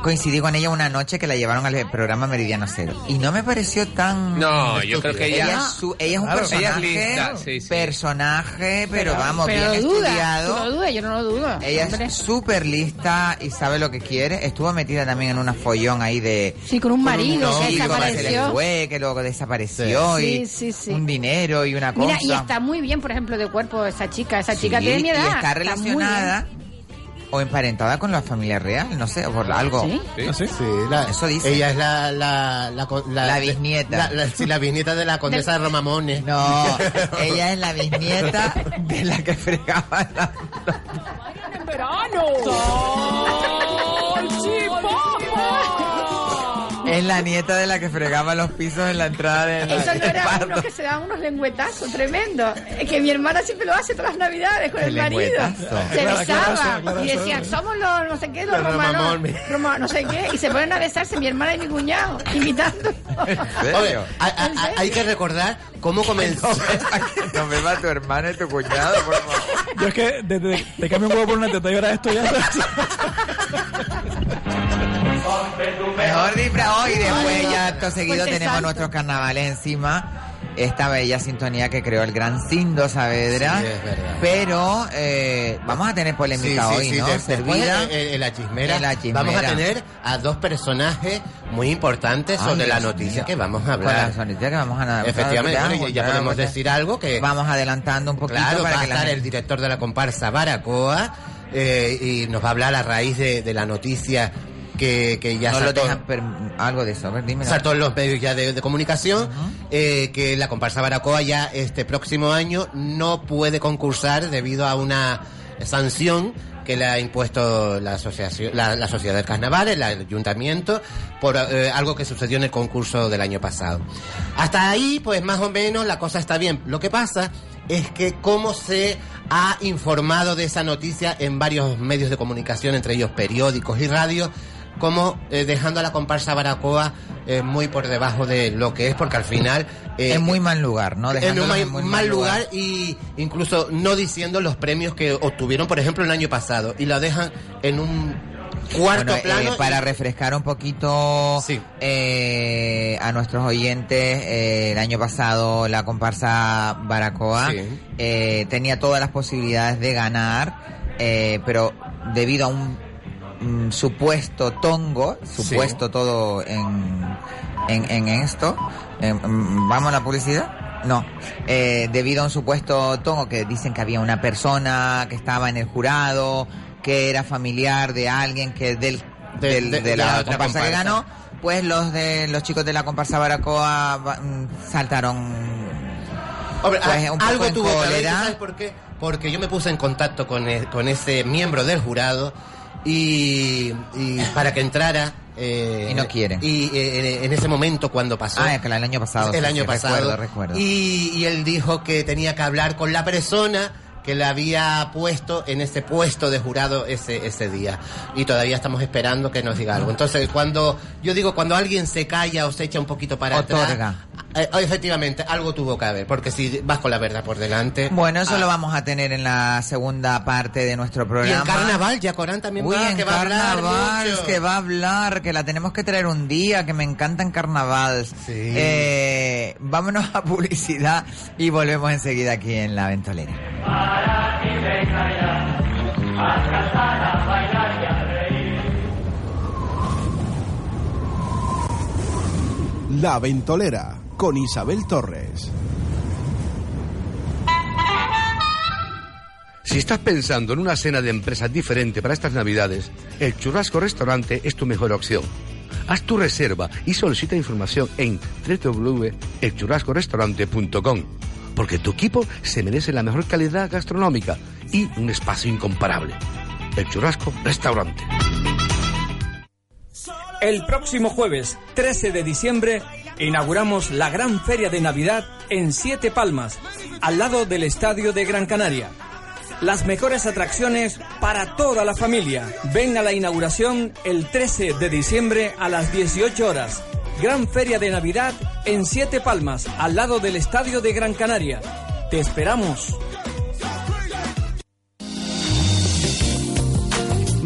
coincidí con ella una noche que la llevaron al programa Meridiano Cero. Y no me pareció tan... No, yo creo que Ella, ella... es su- ella es un Claro, ella es personaje, lista, sí, sí. personaje, pero, vamos, pero bien duda, estudiado. tú lo dudas, yo no lo dudo. Ella hombre. es súper lista y sabe lo que quiere. Estuvo metida también en una follón ahí de... Sí, con un marido que chico que se le desapareció. fue, que luego desapareció Sí. y Sí, sí, sí. un dinero y una cosa. Mira, y está muy bien, por ejemplo, de cuerpo esa chica. Esa chica Sí, tiene mi edad. Y está relacionada o emparentada con la familia real, no sé, o por algo. bien. ¿Sí? ¿Sí? ¿Ah, sí? La- Eso dice. Ella es la, la, la, bisnieta. La, la- sí, la bisnieta de la condesa de Romamones. No, ella es la bisnieta de la que fregaba la... Es la nieta de la que fregaba los pisos en la entrada de la Eso no era parto. uno que se daban unos lengüetazos tremendos. Es que mi hermana siempre lo hace todas las navidades con el, El marido. Se Claro, claro, y decían, somos los no sé qué, los romanos. Roma- no sé qué, y se ponen a besarse mi hermana y mi cuñado, hay- hay que recordar cómo comenzó. No me va tu hermana y tu cuñado, por favor. Yo es que desde te cambio un huevo por una teta y ahora esto ya. Mejor disfraz hoy, después ya acto seguido Fuerte tenemos salto. nuestros carnavales encima. Esta bella sintonía que creó el gran Cindo Saavedra. Sí, es verdad. Pero eh, vamos a tener polémica hoy, ¿no? después Servida. en la chismera, En la chismera. vamos a tener a dos personajes muy importantes Ay, sobre la noticia mío. que vamos a Con hablar. las noticias que vamos a hablar. Efectivamente, bueno, ya, ya podemos decir algo que Vamos adelantando un poquito claro, para va a que la estar el director de la comparsa Baracoa eh, y nos va a hablar a raíz de, de la noticia que, que ya no lo saltó, dejan per- algo de eso, a ver, dime. saltó en los medios ya de, de comunicación eh, que la comparsa Baracoa ya este próximo año no puede concursar debido a una sanción que le ha impuesto la asociación, la, la sociedad del carnaval, el ayuntamiento, por eh, algo que sucedió en el concurso del año pasado. Hasta ahí, pues más o menos la cosa está bien. Lo que pasa es que cómo se ha informado de esa noticia en varios medios de comunicación, entre ellos periódicos y radios, como eh, dejando a la comparsa Baracoa eh, muy por debajo de lo que es, porque al final... eh, En muy mal lugar, ¿no? en un en muy mal lugar y incluso no diciendo los premios que obtuvieron, por ejemplo, el año pasado, y la dejan en un cuarto Bueno, eh, plano. para y- refrescar un poquito eh, a nuestros oyentes, eh, el año pasado la comparsa Baracoa Sí. eh, tenía todas las posibilidades de ganar, eh, pero debido a un mm, supuesto tongo, supuesto todo en, en, en esto, en- mm, ¿vamos a la publicidad? No, eh, debido a un supuesto tongo que dicen que había una persona que estaba en el jurado, que era familiar de alguien que del, De- del- de- de, de la, comparsa que ganó, pues los de los chicos de la comparsa Baracoa mm, saltaron Hombre, pues, a- un poco algo en tuvo que. ¿sabes por qué? Porque yo me puse en contacto con, e- con ese miembro del jurado y, y para que entrara. eh, Y no quiere. Y eh, en, ese momento cuando pasó. Ah, que el año pasado. el sí, año sí, pasado. Recuerdo, recuerdo. Y, y él dijo que tenía que hablar con la persona que le había puesto en ese puesto de jurado ese, ese día. Y todavía estamos esperando que nos diga algo. Entonces, cuando yo digo, cuando alguien se calla o se echa un poquito para Otorga. atrás, eh, efectivamente, algo tuvo que haber. Porque si vas con la verdad por delante... Bueno, eso ah, lo vamos a tener en la segunda parte de nuestro Y programa. en carnaval, ya Corán también Uy, va, en que va a hablar carnaval, mucho. que va a hablar, que la tenemos que traer un día, que me encanta en carnaval. Eh, vámonos a publicidad y volvemos enseguida aquí en La Ventolera. La Ventolera con Isabel Torres. Si estás pensando en una cena de empresa diferente para estas navidades, el Churrasco Restaurante es tu mejor opción. Haz tu reserva y solicita información en www.elchurrascorestaurante.com porque tu equipo se merece la mejor calidad gastronómica y un espacio incomparable. El Churrasco Restaurante. El próximo jueves 13 de diciembre inauguramos la gran feria de Navidad en Siete Palmas, al lado del Estadio de Gran Canaria. Las mejores atracciones para toda la familia. Ven a la inauguración el 13 de diciembre a las 18 horas. Gran feria de Navidad en Siete Palmas, al lado del Estadio de Gran Canaria. Te esperamos.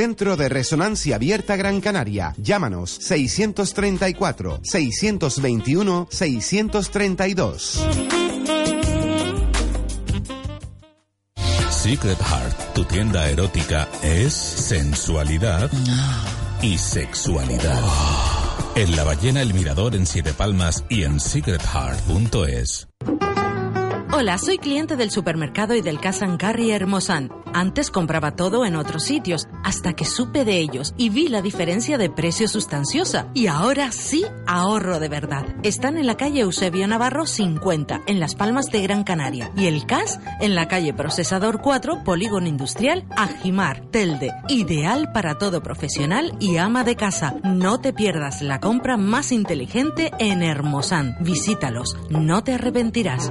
Centro de Resonancia Abierta Gran Canaria. Llámanos 634 621 632. Secret Heart, tu tienda erótica, es sensualidad y sexualidad. En La Ballena El Mirador en Siete Palmas y en secretheart.es. Hola, soy cliente del supermercado y del Cash and Carry Hermosan. Antes compraba todo en otros sitios, hasta que supe de ellos y vi la diferencia de precio sustanciosa. Y ahora sí ahorro de verdad. Están en la calle Eusebio Navarro 50, en Las Palmas de Gran Canaria. Y el Cash en la calle Procesador 4, Polígono Industrial, Ajimar, Telde. Ideal para todo profesional y ama de casa. No te pierdas la compra más inteligente en Hermosan. Visítalos, no te arrepentirás.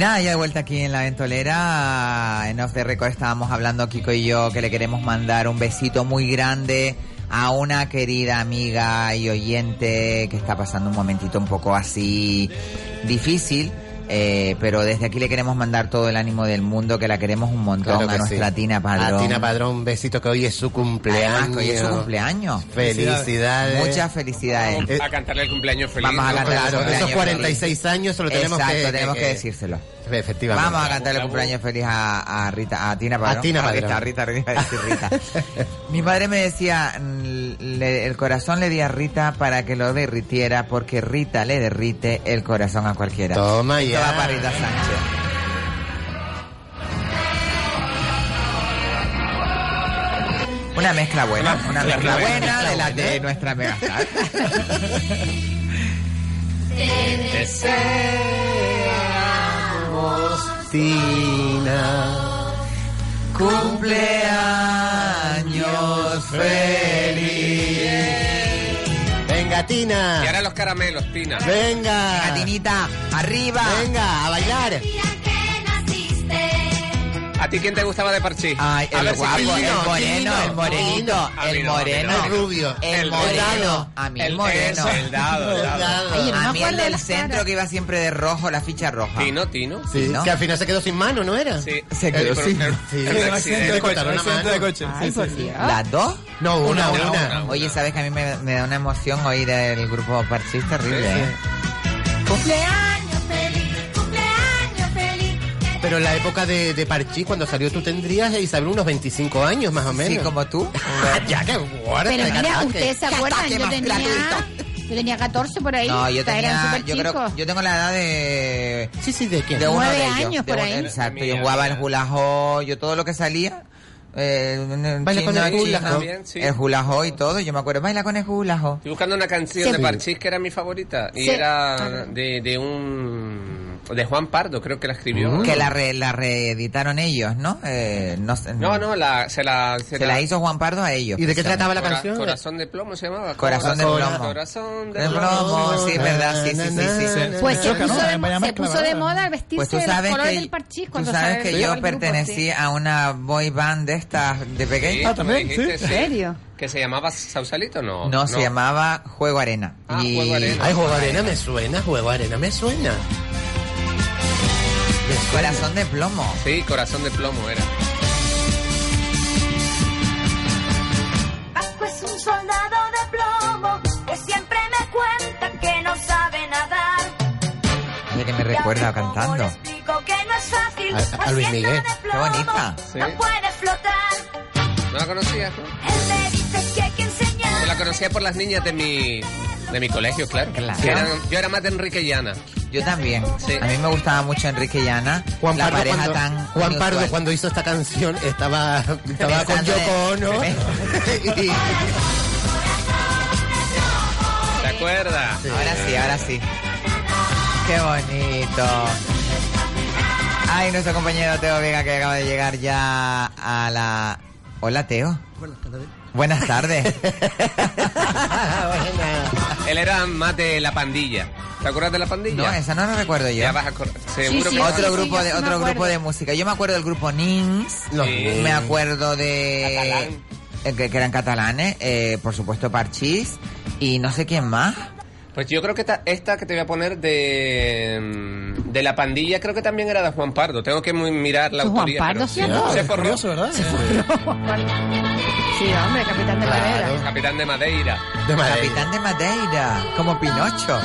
Nada, ya de vuelta aquí en la ventolera, en Off the Record estábamos hablando Kiko y yo que le queremos mandar un besito muy grande a una querida amiga y oyente que está pasando un momentito un poco así difícil. Eh, pero desde aquí le queremos mandar todo el ánimo del mundo, que la queremos un montón Claro a nuestra sí. Tina Padrón. A Tina Padrón, un besito que hoy es su cumpleaños. Además, que hoy es su cumpleaños. Felicidades. Muchas felicidades. Eh, A cantarle el cumpleaños feliz. Vamos a cantarle el Claro, cumpleaños esos 46 años se lo tenemos Exacto, que- tenemos que, que- decírselo. Efectivamente. Vamos a cantarle el cumpleaños feliz a, a Rita, a Tina Padrón. A Tina Rita, Padrón. Rita, Rita, iba a decir Rita. Mi madre me decía, le- el corazón le di a Rita para que lo derritiera, porque Rita le derrite el corazón a cualquiera. Toma Esto ya. va para Rita Sánchez. Una mezcla buena, una mezcla buena de la de nuestra megastar. Tina. Cumpleaños feliz. Venga, Tina. Y ahora los caramelos, Tina. Venga. Venga, Tinita, arriba. Venga, a bailar. ¿A ti quién te gustaba de Parchís? Ay, el ver guapo, el moreno, el morenito, el moreno, no. El rubio. el moreno, a mí el moreno. el dado, el dado. A mí el del centro que iba siempre de rojo, la ficha roja. Tino, Tino. Sí, ¿no? que al final se quedó sin mano, ¿no era? Sí. Se quedó sin- Sí. accidente de Accidente de mano. coche. Sí. ¿Las dos? No, una, Una. Oye, ¿sabes que a mí me, da una emoción oír el grupo Parchís terrible, eh? Cumpleaños. Pero en la época de, de Parchís, cuando salió, tú tendrías, Isabel, unos 25 años más o menos. Sí, como tú. ya, qué guarda. Pero de mira, ustedes se acuerdan, yo más tenía, yo tenía 14 por ahí. No, yo tenía, yo creo, yo tengo la edad de Sí, sí, ¿de quién? de uno Nueve de ellos, años de por uno- ahí. Exacto, yo jugaba el hula ho, yo todo lo que salía. Eh, Baila con el hula chino, ho. Bien, sí. el hula ho y todo, yo me acuerdo, baila con el hula ho. Estoy buscando una canción Sí. de Parchís que era mi favorita. Y Sí. era de, de un... De Juan Pardo, creo que la escribió. Que la, re- la reeditaron ellos, ¿no? Eh, no, sé, No, no, la, se la... Se la hizo Juan Pardo a ellos. ¿Y de qué trataba la Cora- canción? Corazón de plomo se llamaba. Corazón de plomo. Corazón de plomo, sí, verdad, sí, sí, sí, sí. Pues se puso, ¿no? de, se puso de moda vestirse Pues tú de los sabes colores que, del parchís tú cuando sabes salió que yo grupo, pertenecí sí. a una boy band de estas de pequeño. Ah, también, dijiste, sí. ¿En serio? Que se llamaba Sausalito, ¿no? No, se llamaba Juego Arena. Ah, y... Juego Arena. Ay, Juego Arena me suena, Juego Arena me suena. Corazón de plomo. Sí, Corazón de plomo era. Paco es un soldado de plomo que siempre me cuenta que no sabe nadar. Oye, que me recuerda ¿Cómo le cantando. explico que no es fácil? A- a Luis Miguel. de Qué bonita. Sí. No puede flotar. ¿No la conocías? no? Él me dice que hay que enseñar. Yo la conocía por las niñas de mi, de mi colegio, claro. Claro. Yo era más de Enrique Llana. Yo también. Sí. A mí me gustaba mucho Enrique y Ana. Juan la Pardo, pareja cuando, tan Juan Pardo cuando hizo esta canción estaba, estaba con Yoko Ono. Y- ¿Te acuerdas? Ahora sí, ahora sí. Qué bonito. Ay, nuestro compañero Teo Vega que acaba de llegar ya a la... Hola, Teo. Buenas tardes. Él era más de la pandilla. ¿Te acuerdas de la pandilla? No, esa no la recuerdo yo. Ya vas a Seguro sí, que otro sí, grupo yo de sí me otro acuerdo. grupo de música. Yo me acuerdo del grupo Nins. Sí. Me acuerdo de Catalán. eh, que, que eran catalanes, eh, por supuesto Parchís y no sé quién más. Pues yo creo que esta, esta que te voy a poner de, mm, de la pandilla, creo que también era de Juan Pardo. Tengo que muy mirar la Juan autoría. Pardo sí. todo. Se forró. Curioso, ¿verdad? Sí, hombre, capitán de Claro. madera. Capitán de Madeira. de Madrid. Capitán de Madeira, como Pinocho.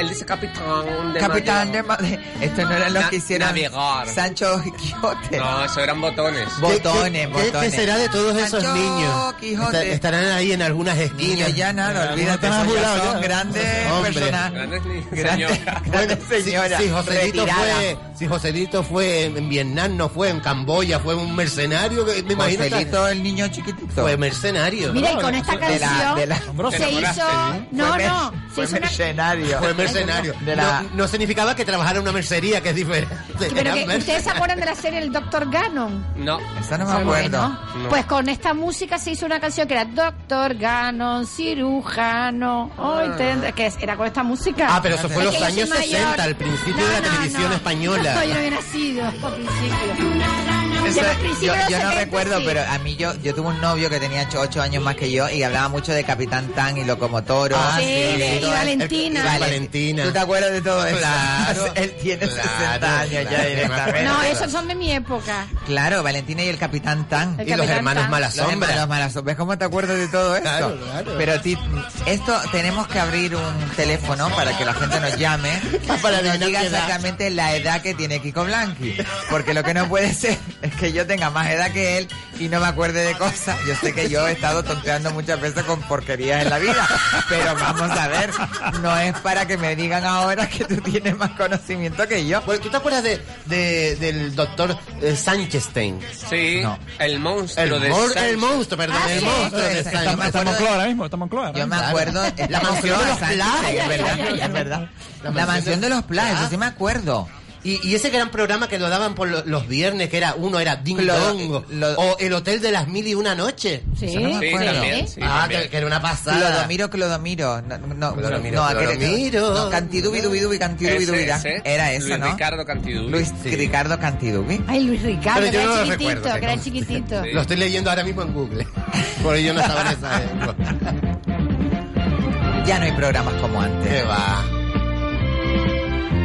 Él dice capitán de Capitán de. Madeira. Esto no era lo Na- que hicieron navegar. Sancho Quijote. No, eso eran botones. Botones, ¿Qué- qué- botones. ¿Qué será de todos esos Sancho niños? Quijote. Esta- Estarán ahí en algunas Niños esquinas. ya nada, olvídate, esos ya son ya. grandes Hombre. personas. Grandes ni- Grandes, señora. grandes señoras. Si, Joselito retiradas. fue, si Joselito fue en Vietnam, no fue en Camboya, fue un mercenario, que me imagino. que- Joselito, el niño chiquitito. Fue mercenario. Mira, y con esta De la- canción de la- se hizo... No, Fue no, se fue hizo mercenario. Fue mercenario. De la- no, no significaba que trabajara en una mercería, que es diferente. Pero que, ¿Ustedes se acuerdan de la serie El Doctor Ganon? No. Esa no me acuerdo. bueno. Pues con esta música se hizo una canción que era Doctor Ganon, cirujano. Que es- era con esta música. Ah, pero eso fue Es los años soy 60, al principio de la televisión española. No, yo no había nacido. Eso, yo, yo no 70, recuerdo, sí. pero a mí yo yo tuve un novio que tenía 8 años más que yo y hablaba mucho de Capitán Tan y Locomotoro. Ah, sí, y Valentina. Vale. Valentina. ¿Tú te acuerdas de todo eso? Claro. Él tiene 60 Claro, años ya claro. directamente. No, esos son de mi época. Claro, Valentina y el Capitán Tan. El Y los hermanos Tan. Malasombra. Los hermanos Malasombra. ¿Ves cómo te acuerdas de todo esto? Claro, claro. Pero ti- esto tenemos que abrir un teléfono para que la gente nos llame Para y nos diga exactamente la edad que tiene Kiko Blanqui. Porque lo que no puede ser es que yo tenga más edad que él y no me acuerde de cosas. Yo sé que yo he estado tonteando muchas veces con porquerías en la vida, pero vamos a ver, no es para que me digan ahora que tú tienes más conocimiento que yo. Bueno, ¿tú te acuerdas de, de- del doctor eh, Sanchestein? Sí, No. el monstruo El, de mor- Sánchez. el monstruo, perdón, Ah, el sí. monstruo de Estamos- Sánchez. Estamos, estamos en ahora mismo, estamos en. Yo me acuerdo. La mansión de los Plas. Es verdad, es verdad. La, mansión de- de los Plas, eso Ah. sí me acuerdo. Y, y ese gran programa que lo daban por lo- los viernes, que era uno era Ding Lo- Dong, lo- o El Hotel de las Mil y Una Noche. Sí, no me Sí, también, sí, ah, que, que era una pasada. Clodomiro, Clodomiro. No, no, Clodomiro, no, Clodomiro. no, Cantidubi, dubi, dubi, Cantidubi, Ese, dubi, ese. Era eso, Luis ¿no? Ricardo Cantidubi. Luis Sí. Ricardo Cantidubi. Ay, Luis Ricardo, Pero que yo no era lo chiquitito, recuerdo, que era chiquitito. Sí. Lo estoy leyendo ahora mismo en Google. Porque yo no estaba en esa época. Ya no hay programas como antes. ¿Qué va?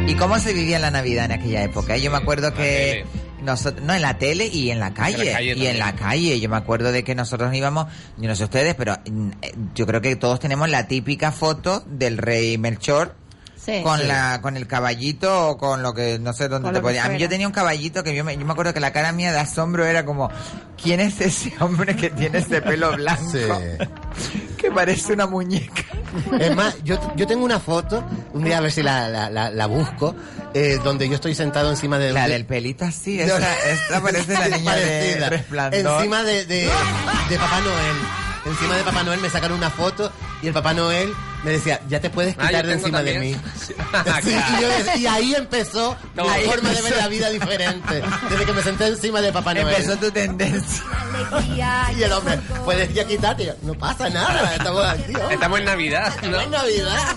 ¿Y cómo se vivía la Navidad en aquella época? Yo me acuerdo que nosotros, no en la tele y en la calle, En la calle y en la calle. Yo me acuerdo de que nosotros íbamos, yo no sé ustedes, pero mm, eh, yo creo que todos tenemos la típica foto del rey Melchor. Sí. con Sí. la con el caballito o con lo que no sé dónde Con te podía. A mí yo tenía un caballito que yo me, yo me acuerdo que la cara mía de asombro era como ¿quién es ese hombre que tiene ese pelo blanco? que parece una muñeca. Es más, yo, yo tengo una foto, un día a ver si la, la, la, la busco, eh, donde yo estoy sentado encima de... La de- del pelito así, No, esta, esta parece la niña de parecida. Resplandor. Encima de, de, de Papá Noel. Encima de Papá Noel me sacaron una foto y el Papá Noel me decía, ya te puedes Ah, quitar de encima de mí. Ah, Sí, claro. y, yo decía- y ahí empezó No, mi ahí forma de ver la vida diferente. Desde que me senté encima de Papá Noel. Empezó tu tendencia. Y el hombre, puedes ya quitarte. No pasa nada, estamos aquí. Estamos en Navidad, ¿no? Estamos en Navidad.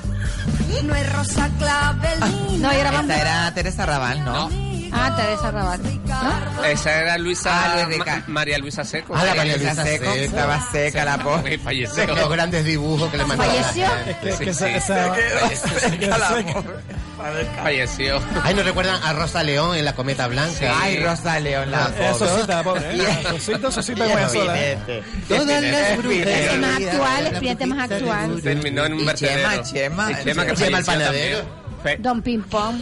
No es rosa clavel. No, y era Esta era Teresa Raval, ¿no? Ah, Teresa Rabat. ¿No? Esa era Luisa, Ah, Luis Ma- María Luisa Seco. Ah, la María Luisa Seco, estaba seca la pobre. Sí, falleció. Los grandes dibujos que le mandaban. ¿Falleció? Sí, sí. Falleció. Ay, ¿nos recuerdan a Rosa León en la Cometa Blanca? Ay, Rosa León, la Eh, pobre. Sosita, pobre. Sosita, Sosita, buena sola. ¿eh? Todas las Temas brujerías. actuales, fíjate más actual. Terminó en un Y vertedero. Chema, Chema. Chema, el panadero. Fe- Don Ping Pong.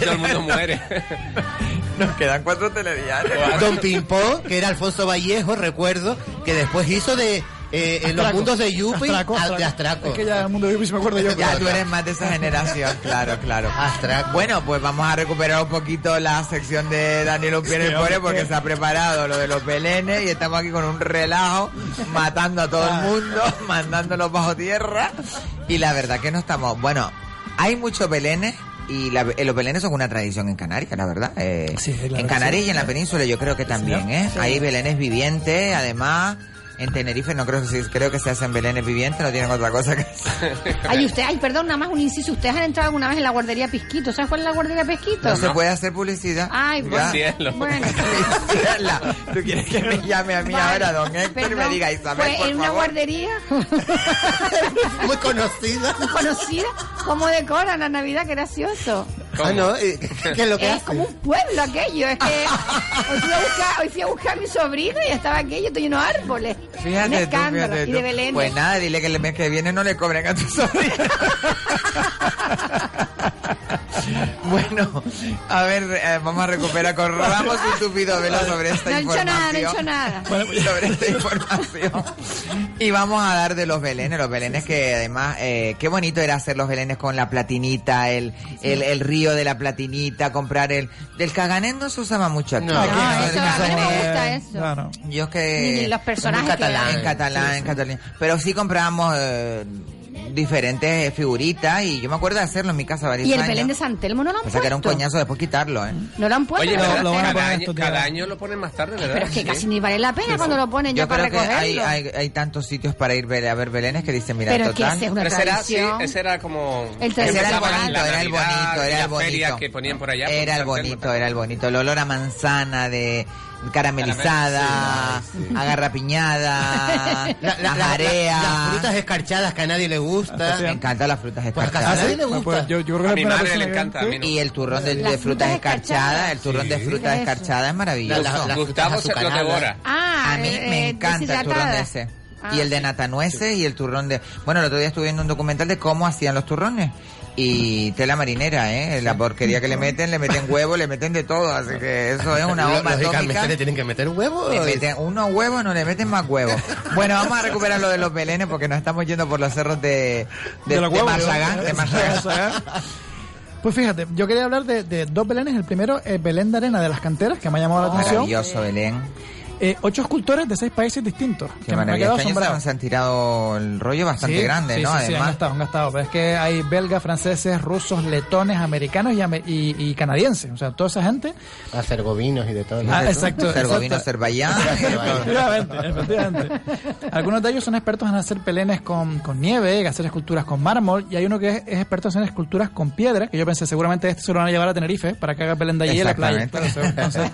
Todo el mundo muere. Nos quedan cuatro telediarios. Don Pimpó, que era Alfonso Vallejo, recuerdo, que después hizo de eh, en los Astraco. mundos de Yupi Astraco, a- de Astraco. Es que ya el mundo de Yupi, si me acuerdo yo. Ya tú eres más de esa generación, claro, claro. Astraco. Bueno, pues vamos a recuperar un poquito la sección de Daniel Upien Sí, Pobre porque que- se ha preparado lo de los belenes y estamos aquí con un relajo, matando a todo el mundo, mandándolos bajo tierra. Y la verdad que no estamos, bueno, hay muchos belenes. Y la- eh, los belenes son una tradición en Canarias, la verdad. eh, Sí, en Canarias sí. y en la península yo creo que también, ¿eh? Hay belenes vivientes, además. En Tenerife no creo que se, creo que se hacen belenes vivientes, no tienen otra cosa que hacer. Ay, usted, ay, perdón, nada más un inciso. ¿Ustedes han entrado alguna vez en la guardería Pisquito? ¿Sabes cuál es la guardería Pisquito? No, se puede hacer publicidad. Ay, bueno. cielo. Bueno, ¿Tú quieres que me llame a mí Vale, ahora, don Héctor, y me diga, Isabel, Fue por en una guardería Muy conocida. conocida. ¿Cómo decoran la Navidad? Qué gracioso. Ah, no, eh, ¿qué es lo que Es hace? como un pueblo aquello. Es que hoy fui a buscar, hoy fui a, buscar a mi sobrino y estaba aquello, estoy lleno de árboles. Un Fíjate tú, escándalo. fíjate y tú. de Belén. Pues nada, dile que el mes que viene no le cobren a tu sobrino. Bueno, a ver, eh, vamos a recuperar. Corramos un tupido velo sobre esta No he hecho información. nada, no he hecho nada. sobre esta información. Y vamos a hablar de los belenes, los belenes que además, eh, qué bonito era hacer los belenes con la platinita, el, el, el río de la platinita, comprar el... Del caganet no se usaba mucho aquí. No, Aquí eso, el a mí no me gusta eso. Claro. Yo es que... Ni los personajes En catalán, que- en catalán, Sí, en sí. catalán. Pero sí comprábamos eh, diferentes figuritas y yo me acuerdo de hacerlo en mi casa varios Y el años. Belén de San Telmo no lo han O sea que era un puesto. coñazo después quitarlo, ¿eh? No lo han puesto. Oye, lo van a cada, poner año, estos cada año lo ponen más tarde, ¿verdad? Pero es que Sí. casi ni vale la pena cuando lo ponen ya Yo para creo que hay, recogerlo. hay, hay tantos sitios para ir a ver belenes que dicen, mira, Pero es que total... ese es una Pero ese era, sí, tradición. ese era como... El Ese era el bonito, la era el bonito, era el bonito. que ponían por allá. Era el bonito, era el bonito. El olor a manzana de caramelizada, a garrapiñada, La- la- a las frutas escarchadas que a nadie le gusta. Me encantan las frutas Pues a escarchadas. nadie le gusta. Pues yo, yo creo A que mi la madre le encanta, a mí no. Y el turrón de, frutas escarchadas, el turrón de Sí. frutas escarchadas es maravilloso. La- la- las Gustavo se lo devora. Ah, A mí eh, me encanta el turrón de ese. Ah, y el de natanueces y el turrón de... Bueno, el otro día estuve viendo un documental de cómo hacían los turrones. Y tela marinera, ¿eh? La porquería que le meten, le meten huevo, le meten de todo. Así que eso es una bomba atómica. le tienen que meter huevo. Le meten unos huevos, no le meten más huevos. Bueno, vamos a recuperar lo de los belenes porque nos estamos yendo por los cerros de, de, De de huevos. Marzagán, de Marzagán. Pues fíjate, yo quería hablar de, de dos belenes. El primero es Belén de Arena de las Canteras, que me ha llamado la atención. Maravilloso, Belén. Eh, ocho escultores de seis países distintos. Qué que me ha maravilla. quedado Este año se han tirado el rollo bastante Sí, grande, sí, ¿no? Sí, sí, han Además, gastado, han gastado. Pero es que hay belgas, franceses, rusos, letones, americanos y, ame- y, y canadienses. O sea, toda esa gente. A cergovinos y de todo. Ah, exacto. Exacto. Azerbaiyán. Efectivamente, efectivamente. Algunos de ellos son expertos en hacer pelenes con, con nieve, en hacer esculturas con mármol, y hay uno que es, es experto en hacer esculturas con piedra, que yo pensé seguramente este se lo van a llevar a Tenerife para que haga pelén de allí en la playa. Entonces-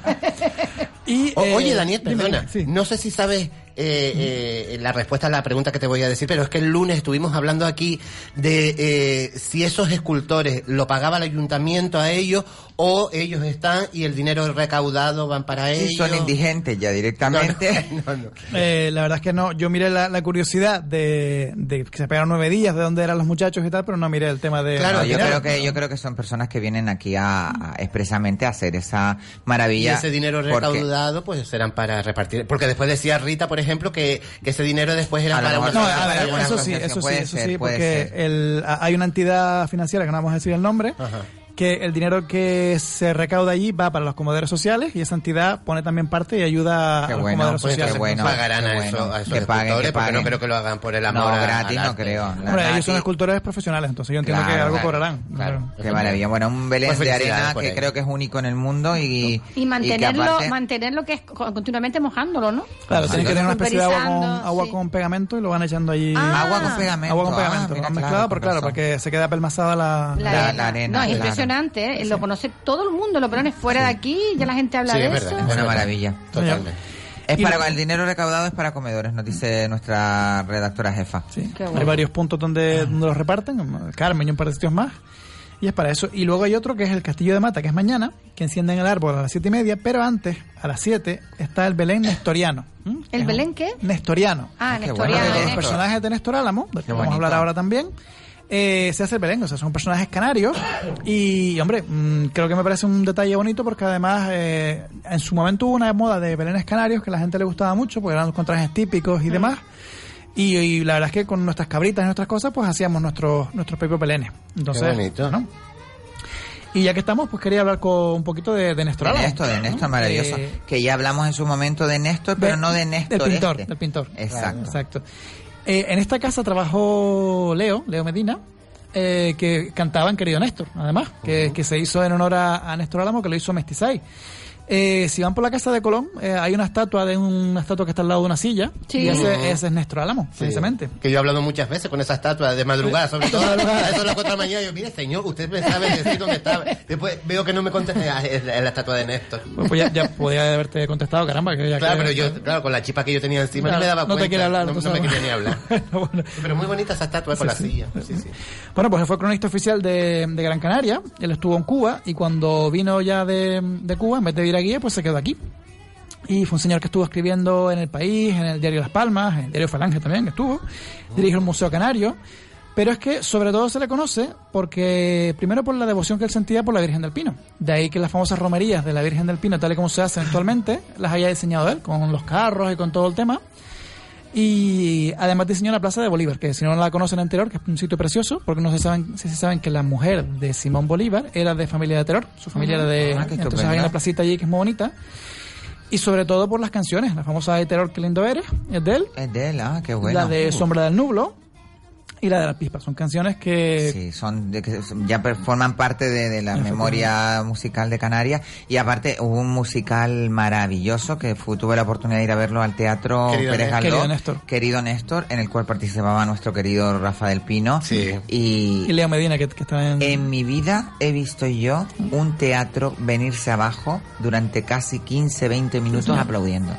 y, O- eh, oye, Daniel, dime, perdona. sí. No sé si sabes eh, eh, la respuesta a la pregunta que te voy a decir, pero es que el lunes estuvimos hablando aquí de eh, si esos escultores lo pagaba el ayuntamiento a ellos o ellos están y el dinero recaudado van para Sí, ellos. son indigentes ya directamente. No, no. Eh, la verdad es que no, yo miré la, la curiosidad de, de que se pegaron nueve días, de dónde eran los muchachos y tal, pero no miré el tema de... De yo creo que yo creo que son personas que vienen aquí a, a expresamente a hacer esa Y maravilla. ese dinero porque recaudado pues serán para repartir. Porque después decía Rita, por ejemplo, que, que ese dinero después era para una No, a ver, eso sí, eso sí, eso sí, porque el, hay una entidad financiera que no vamos a decir el nombre, Ajá. Que el dinero que se recauda allí va para los comedores sociales y esa entidad pone también parte y ayuda Qué a los bueno, comedores pues, sociales. qué bueno. pagarán qué a, bueno. eso- a esos Que paguen, escultores, que porque no paguen. creo que lo hagan por el amor No, gratis no creo. La Hombre, ellos son que- escultores profesionales, entonces yo entiendo Claro, que algo claro, cobrarán. claro. Qué maravilla. Bueno, un Belén Pues de arena que ello. creo que es único en el mundo y, Y que mantenerlo, aparte- mantenerlo que es co- continuamente mojándolo, ¿no? Claro, tienen que tener una especie de agua con, agua sí. con pegamento y lo van echando allí. Ah. Agua con pegamento. Agua con Ah, pegamento, mira, mezclado, pero claro, razón. para que se quede apelmazada la... Arena. No, es claro. Impresionante, ¿eh? lo conoce todo el mundo, lo ponen fuera de aquí, ya la gente habla Sí, de es eso. verdad, Es una maravilla. Totalmente. Es para lo- el dinero recaudado es para comedores, nos dice nuestra redactora jefa. Sí. Qué Hay bueno. varios puntos donde, donde los reparten, Carmen y un par de sitios más. Y es para eso. Y luego hay otro que es el Castillo de Mata, que es mañana, que encienden el árbol a las siete y media, pero antes, a las 7, está el Belén Nestoriano. ¿m? Que ¿El es Belén qué? Nestoriano. Ah, qué Nestoriano. bueno, de los personajes de Néstor Álamo, del que vamos a hablar ahora también. Eh, se hace el Belén, o sea, son personajes canarios y, hombre, mm, creo que me parece un detalle bonito porque además eh, en su momento hubo una moda de Belenes canarios que a la gente le gustaba mucho porque eran con trajes típicos y demás y, y la verdad es que con nuestras cabritas y nuestras cosas pues hacíamos nuestros nuestros propios Belenes. Entonces, Qué bonito. ¿no? Y ya que estamos, pues quería hablar con un poquito de, de Néstor De. Néstor, de Néstor, maravilloso. Eh, que ya hablamos en su momento de Néstor, pero no de Néstor. Del pintor, este. del pintor. Exacto. Exacto. Eh, en esta casa trabajó Leo, Leo Medina, eh, que cantaba en Querido Néstor, además, que, que se hizo en honor a, a Néstor Álamo, que lo hizo Mestizay. Eh, si van por la casa de Colón, eh, hay una estatua de una estatua que está al lado de una silla, Sí. y ese, ese es Néstor Álamo, Sí. precisamente. Que yo he hablado muchas veces con esa estatua de madrugada, sobre todo. De madrugada. A eso de las 4 de la mañana. Yo, mire, señor, usted me sabe decir dónde estaba. Después veo que no me contesta. Ah, es la, es la estatua de Néstor. Pues, pues ya, ya podía haberte contestado, caramba. Que ya Claro, que- pero yo, claro, con la chipa que yo tenía encima Claro, no me daba no te cuenta. quiere hablar, No, no me quería ni hablar. Bueno. Pero muy bonita esa estatua con Sí, la silla. Sí, sí. Bueno, pues él fue cronista oficial de, de Gran Canaria, él estuvo en Cuba y cuando vino ya de, de Cuba, en vez de ir a Guía, pues se quedó aquí. Y fue un señor que estuvo escribiendo en El País, en el diario Las Palmas, en el diario Falange también, que estuvo. Dirige el Museo Canario. Pero es que sobre todo se le conoce porque, primero por la devoción que él sentía por la Virgen del Pino. De ahí que las famosas romerías de la Virgen del Pino, tal y como se hacen actualmente, las haya diseñado él, con los carros y con todo el tema. Y además diseñó la Plaza de Bolívar, que si no la conocen en Terror, que es un sitio precioso, porque no se saben, se saben que la mujer de Simón Bolívar era de familia de Terror, su familia era de... Ah, qué entonces hay una placita allí que es muy bonita. Y sobre todo por las canciones, la famosa de Terror, que lindo eres, es de él. Es de él, ah, qué bueno. La de Sombra del Nublo y la de la Pispa. Son canciones que... Sí, son de que ya forman parte de, de la memoria musical de Canarias y aparte hubo un musical maravilloso que fu- tuve la oportunidad de ir a verlo al teatro Querido Pérez. Galdós, Querido Néstor. Querido Néstor, en el cual participaba nuestro querido Rafael Pino y, Y Leo Medina, que, que está en... en mi vida he visto yo un teatro venirse abajo durante casi 15, 20 minutos aplaudiendo.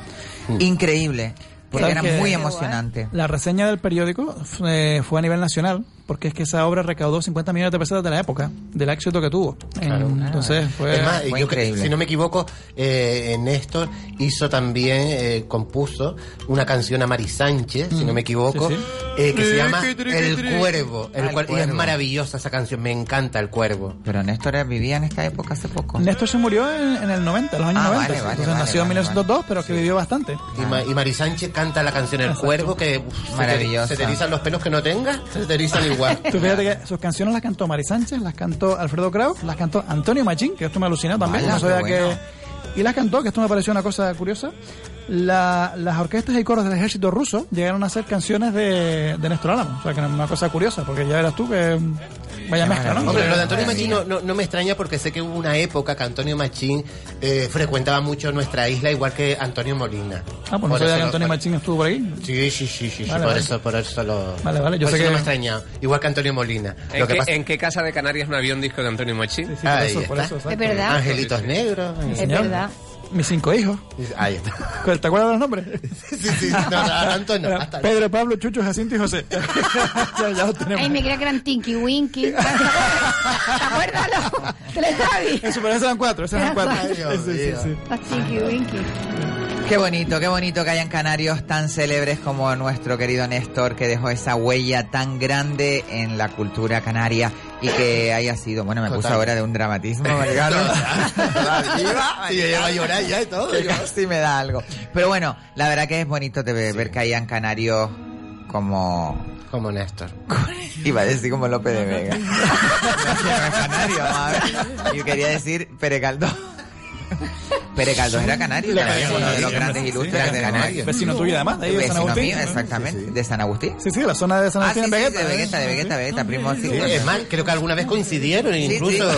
Increíble, porque ¿Sabes era muy emocionante. La reseña del periódico eh, fue a nivel nacional, porque es que esa obra recaudó 50 millones de pesetas de la época, del éxito que tuvo. Claro. En- entonces fue... Es más, yo creo- si no me equivoco, eh, Néstor hizo también, eh, compuso una canción a Mari Sánchez, si Mm, no me equivoco, sí, sí. eh, que se llama El. Cuervo. El Ah, El Cuer- Y es Cuervo. maravillosa esa canción, me encanta El Cuervo. Pero Néstor era- vivía en esta época hace poco. Néstor se murió en, en el 90, en los años Ah, 90. vale, vale, Entonces vale, nació en vale, 1902, pero que vivió bastante. Y, Ma- y Mari Sánchez canta la canción El Exacto. Cuervo, que uf, se te- Maravillosa. se te erizan los pelos que no tengas, se te erizan igual. Tú fíjate que sus canciones las cantó Mari Sánchez, las cantó Alfredo Kraus, las cantó Antonio Machín, que esto me alucinó también. No sabía qué bueno. que... Y las cantó, que esto me pareció una cosa curiosa. La- las orquestas y coros del ejército ruso llegaron a hacer canciones de, de Néstor Álamo. O sea, que era una cosa curiosa, porque ya verás tú que... Vaya mezcla, ¿no? Hombre, lo de Antonio Machín no, no- no me extraña porque sé que hubo una época que Antonio Machín eh, frecuentaba mucho nuestra isla, igual que Antonio Molina. Ah, pues no sabía que lo- Antonio Machín estuvo por ahí. Sí, sí, sí, sí, sí, Vale, por, vale. Eso, por eso lo... Vale, vale, yo por sé eso que- no me extraña. Igual que Antonio Molina. ¿En, Lo que qué, pasa- en qué casa de Canarias no había un disco de Antonio Machín? por Ahí eso, por está. eso. Es verdad. Angelitos Negros. Sí, Es verdad. Mis cinco hijos. Ahí está. ¿Te acuerdas de los nombres? Sí, sí, no, no, Antonio, Era hasta ahí. Pedro, Pablo, Chucho, Jacinto y José. ya, ya los tenemos. Ay, me creía que eran Tinky Winky. ¿Te acuerdas? Teletubbies? Eso, pero esos eran cuatro, esos eran cuatro. Ay, Dios Sí, sí, mío. sí. Los Tinky Winky. Qué bonito, qué bonito que hayan canarios tan célebres como nuestro querido Néstor, que dejó esa huella tan grande en la cultura canaria y que haya sido, bueno, me puse Total. ahora de un dramatismo, Mariano. Sí, yo llevo a llorar ya y todo. que casi me da algo. Pero bueno, la verdad que es bonito de ver, ver que hayan canarios como... Como Néstor. Iba a decir como López de Vega. No, no es canario, vamos a ver. Yo quería decir Pere Caldós. Pere Caldós era canario, también, uno de los grandes ilustres sí, de canario. Vecino tuyo además, de ahí de San Vecino Agustín. mío, exactamente, de San Agustín. Sí, sí, la zona de San Ah, Agustín sí, en sí, Vegeta. de Vegeta, de Vegeta, Vegeta, primo. Sí, Sí, es más, creo que alguna vez coincidieron Sí, sí, incluso eh,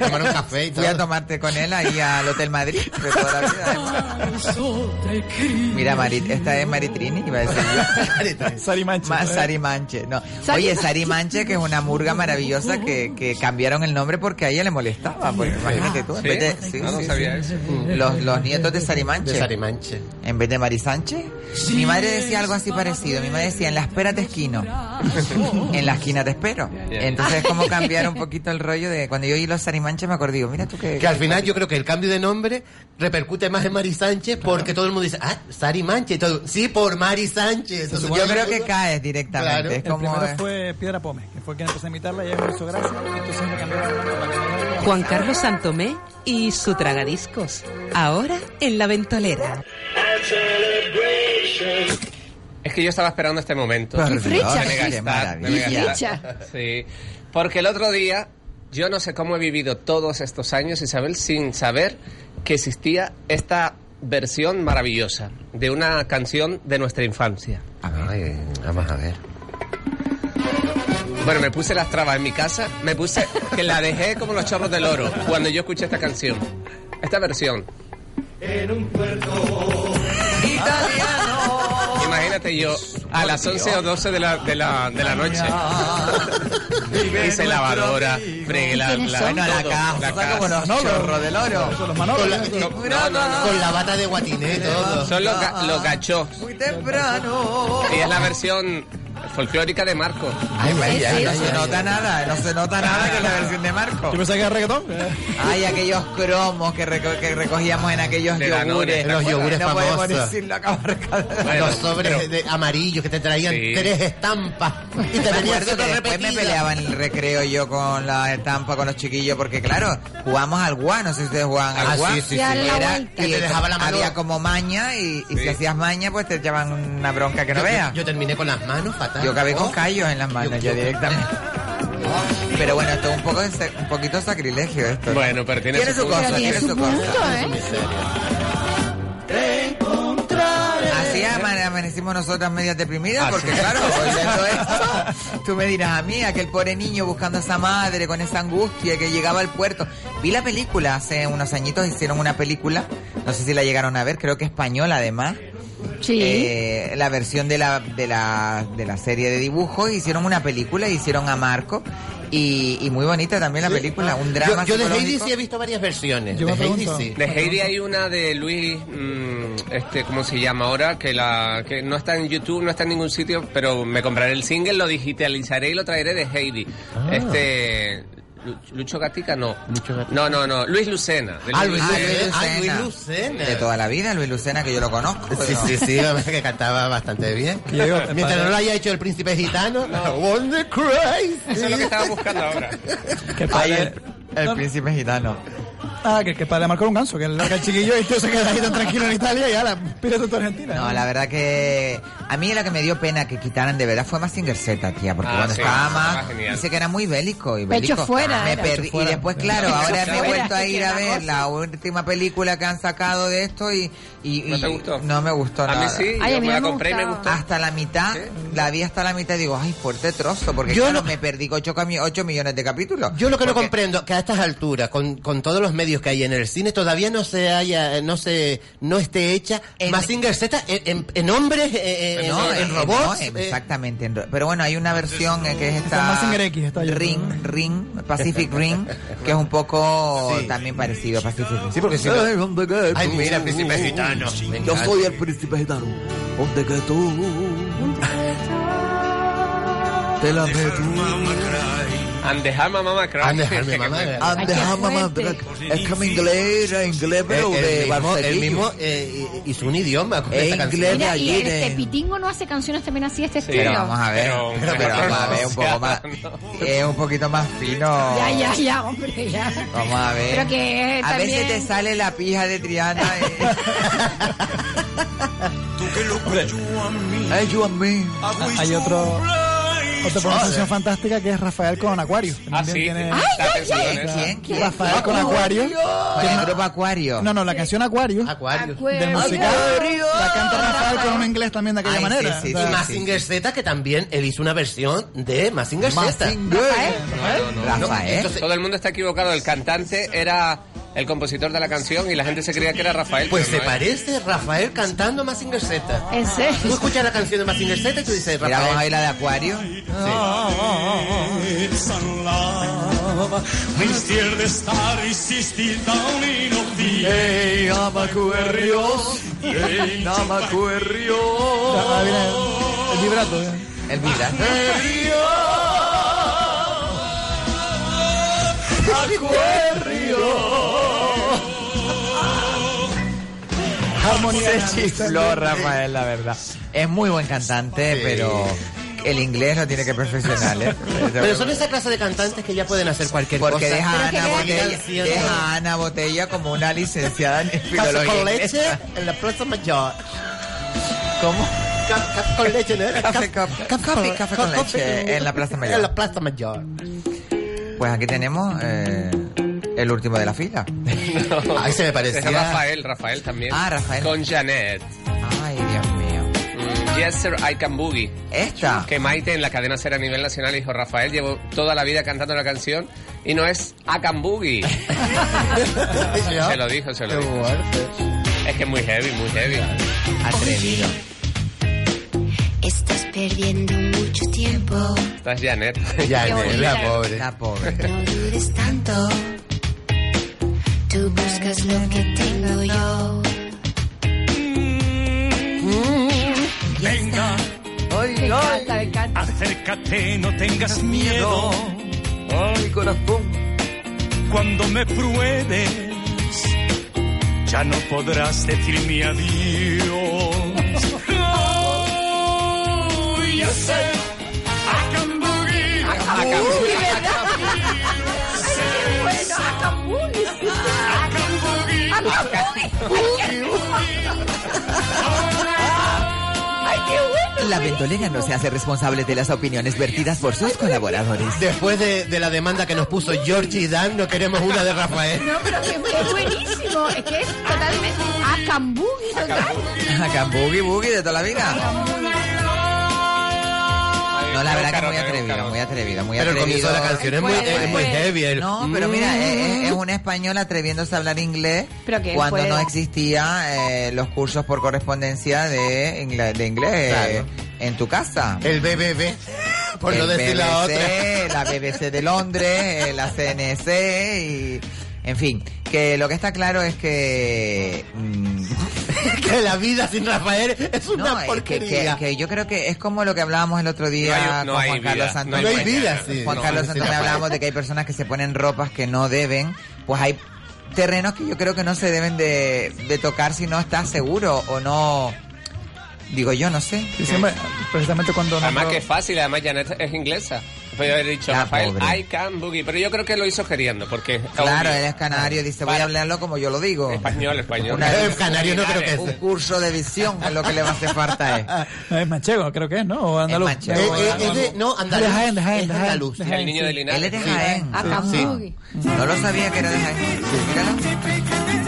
tomaron café y Fui a todo. tomarte con él ahí al Hotel Madrid de toda la vida. Mira, Marit, esta es Maritrini, iba a decir yo. Sari Sari Manche, no. Oye, Manche. Sari Manche, que es una murga maravillosa que, que cambiaron el nombre porque a ella le molestaba. Porque imagínate tú, en ¿Sí? vez de. sí, No, no sí, sabía sí. eso. Los, los nietos de Sari Manche. De Sarimanche. En vez de Mari Sánchez. Mi madre decía algo así parecido. Mi madre decía, en la espera te esquino. En la esquina te espero. Entonces, como cambiar un poquito el rollo de cuando yo oí los Sari Manche me acordé, digo, mira tú que. Que al final yo creo que el cambio de nombre repercute más en Mari Sánchez porque todo el mundo dice, ah, Sari Manche. todo, sí, por Mari Sánchez. Entonces, Yo el creo que caes directamente. Claro. Es El como. primero eh, fue Piedra Pome, que fue quien empezó a imitarla y ella me hizo gracia. Entonces me el que- Juan Carlos Santomé y su tragadiscos. Ahora en la ventolera. Es que yo estaba esperando este momento. ¡Qué fricha! Sí. Porque el otro día, yo no sé cómo he vivido todos estos años, Isabel, sin saber que existía esta versión maravillosa de una canción de nuestra infancia. Ay, vamos a ver. Bueno, me puse las trabas en mi casa, me puse que la dejé como los chorros del oro cuando yo escuché esta canción. Esta versión. Imagínate yo a las 11 o 12 de la, de la, de la noche. Hice lavadora, fregué la, la, Bueno, la casa, la casa. como los chorros del oro. Con la, No, no, no. con la bata de guatiné todo. Son los, los gachos. Muy temprano. Y es la versión folclórica de Marco. Ay, vaya, no se nota nada, no se nota nada que es la versión de Marco. Yo pensaba que era reggaetón. Ay, aquellos cromos que, reco- que recogíamos en aquellos De yogures. los yogures no podemos famosos. decirlo acá los sobres de amarillos que te traían Sí. tres estampas y te venían que después me peleaba en el recreo yo con la estampa con los chiquillos porque claro, jugamos al guá, no sé si ustedes jugaban al Ah, guá. sí, sí, sí. Dar la Era- y te dejaba la mano- había como maña y, y si hacías maña pues te echaban una bronca que no veas. Yo terminé con las manos fatal. Yo acabé con callos en las manos, yo, directamente. Pero bueno, esto es un poco de un poquito sacrilegio esto. ¿no? Bueno, pero tiene su cosa, tiene tiene su su punto, cosa. ¿eh? Así ama- amanecimos nosotras medias deprimidas, porque claro, oyendo esto, tú me dirás a mí, aquel pobre niño buscando a esa madre con esa angustia que llegaba al puerto. Vi la película hace unos añitos, hicieron una película, no sé si la llegaron a ver, creo que española además. Sí. Eh, la versión de la, de la de la serie de dibujos, hicieron una película, hicieron a Marco y, y muy bonita también la película, un drama Yo, yo de Heidi sí he visto varias versiones. Yo de me Heidi pregunto. sí. De Heidi hay una de Luis, mm, este, ¿cómo se llama ahora? Que la que no está en YouTube, no está en ningún sitio, pero me compraré el single, lo digitalizaré y lo traeré de Heidi. Ah. Este, Lucho Gatica, no. No, no, no. Luis Lucena. de Ah, Luis Luis, Lucena. Lucena. Luis Lucena. De toda la vida, Luis Lucena, que yo lo conozco. Sí, pero- sí, sí, que cantaba bastante bien. Digo, Mientras padre- no lo haya hecho el príncipe gitano, Wonder Crazy. Eso es lo que estaba buscando ahora. Que el, el príncipe gitano. Ah, que, que padre marcó un ganso, que el, que el chiquillo y tú se queda ahí tan tranquilo en Italia y ahora pírate tú a Argentina. No, la verdad que a mí lo que me dio pena que quitaran de verdad fue Mazinger Z, tía, porque Ah, cuando sí, estaba más, genial. dice que era muy bélico y Pecho bélico. fuera Me perdí- Pecho fuera. y después, claro, ahora me he vuelto a ir a ver la última película que han sacado de esto y, y, ¿No te gustó? no me gustó A mí nada. sí, Ay, a yo mí me la me compré y me gustó. Hasta la mitad, la vi hasta la mitad y digo, ay, fuerte trozo, porque Yo claro, no- me perdí 8, millones de capítulos. Yo lo que no comprendo, que a estas alturas, con, con todos los medios que hay en el cine, todavía no se haya, no se, no esté hecha En- Mazinger Z en, en, en hombres, eh, eh, No, en, en- robots. no, eh, exactamente. en ro- pero bueno, hay una versión eh, que es esta X, está. Ring, Ring, Pacific Ring, que es un poco Sí. también parecido a Pacific Ring. Sí, porque si no- Ay, mira, príncipe gitano. Me Yo encanta. soy el príncipe gitano. ¿Dónde que tú? Te la meto. And the Hammer Mama Cry. And the Hammer Mama. And the fuerte. Es que mi inglés inglés, pero el, de el mismo, el Barcelona. mismo eh, hizo un idioma con Es esta canción. inglés. Y allí de- este Pitingo no hace canciones también así, este Pero estilo. vamos a ver, Pero- pero, vamos a ver un poco más, es un poquito más fino. Ya, ya, ya, hombre, ya. Vamos a ver. Pero que a veces te sale la pija de Triana. Hombre, Ay, you and me. hay otro, otra pronunciación fantástica que es Rafael con Acuario. Ah, sí. tiene-. ¿Quién? ¿Quién? Rafael con Acuario. El grupo Acuario. No, no, la canción Acuario. Acuarios. Del musical. La canta Rafael con un inglés también de aquella manera. sí, sí, Y Mazinger Z, que también él hizo una versión de Mazinger Z. Rafael. entonces- Todo el mundo está equivocado. El cantante era el compositor de la canción y la gente se creía que era Rafael. Pues se no es. parece Rafael cantando Mazinger Z. ¿En serio? Tú escuchas la canción de Mazinger Z y tú dices, Mira, vamos a Rafael. ir la de Acuario. Viene el, el vibrato. ¿eh? El vibrato. Armonía. Se chifló Rafael, la verdad. Es muy buen cantante, pero el inglés lo tiene que perfeccionar, ¿eh? Pero son esa clase de cantantes que ya pueden hacer cualquier Porque cosa. deja Ana Botella, deja a Ana Botella como una licenciada en Café filología con leche en la Plaza Mayor. ¿Cómo? Ca- Café con leche, ¿no? Café, café, café, café con leche en la Plaza Mayor. En la Plaza Mayor. Pues aquí tenemos eh, el último de la fila. Ahí se me parecía. Es Rafael, Rafael también. Ah, Rafael. Con Janet. Ay, Dios mío. Mm, Yes, sir, I can boogie. Esta. Que Maite en la cadena ser a nivel nacional dijo, Rafael, llevo toda la vida cantando la canción y no es I can boogie. se lo dijo, se lo Qué dijo. fuerte. Es que es muy heavy, muy heavy. Atrevido. Perdiendo mucho tiempo. Estás Janet. Ya, Qué la pobre. La pobre. No dudes tanto. Tú buscas lo que tengo yo. Encanta, me encanta. Acércate, no tengas miedo. Ay, corazón. Cuando me pruebes, ya no podrás decirme adiós. La ventolera no se hace responsable de las opiniones vertidas por sus colaboradores. Después de, de la demanda que nos puso Georgie y Dan, no queremos una de Rafael. No, pero que es buenísimo. Es que es totalmente Acambugui total. Acá boogie boogie de toda la vida. No, la verdad que muy atrevido, muy atrevido, muy Pero el atrevido. comienzo de la canción es muy, es muy heavy. el- No, pero mira, es, es un español atreviéndose a hablar inglés Pero cuando puede. no existía eh, los cursos por correspondencia de, de inglés eh, en tu casa. El BBB, por no El decir la BBC, otra. La BBC de Londres, eh, la CNC y... En fin, que lo que está claro es que... mm, que la vida sin Rafael es una no, es porquería. que- que yo creo que es como lo que hablábamos el otro día No hay- no con Juan Carlos Santos. no hay vida, sí. Juan No, Carlos Santos me hablábamos de que hay personas que se ponen ropas que no deben, pues hay terrenos que yo creo que no se deben de, de tocar si no estás seguro o no... Digo yo, no sé. Siempre, precisamente cuando Además que es fácil, además Janet es inglesa. Podría haber dicho Ya, Rafael, pobre. I can boogie, pero yo creo que lo hizo queriendo, porque... Claro, él es canario, dice, voy a hablarlo como yo lo digo. Español, español. Una- Eh, canario no creo que un sea. curso de visión es lo que le va a hacer falta. eh. Es manchego, creo que es, ¿no? O andaluz. Es manchego. Eh, eh, es de, no, andaluz. De Jaén, de Jaén, es de Jaén, de El niño sí. de Linares. Él es de Sí. Jaén. Acambugui. No lo sabía que era de Jaén. Míralo.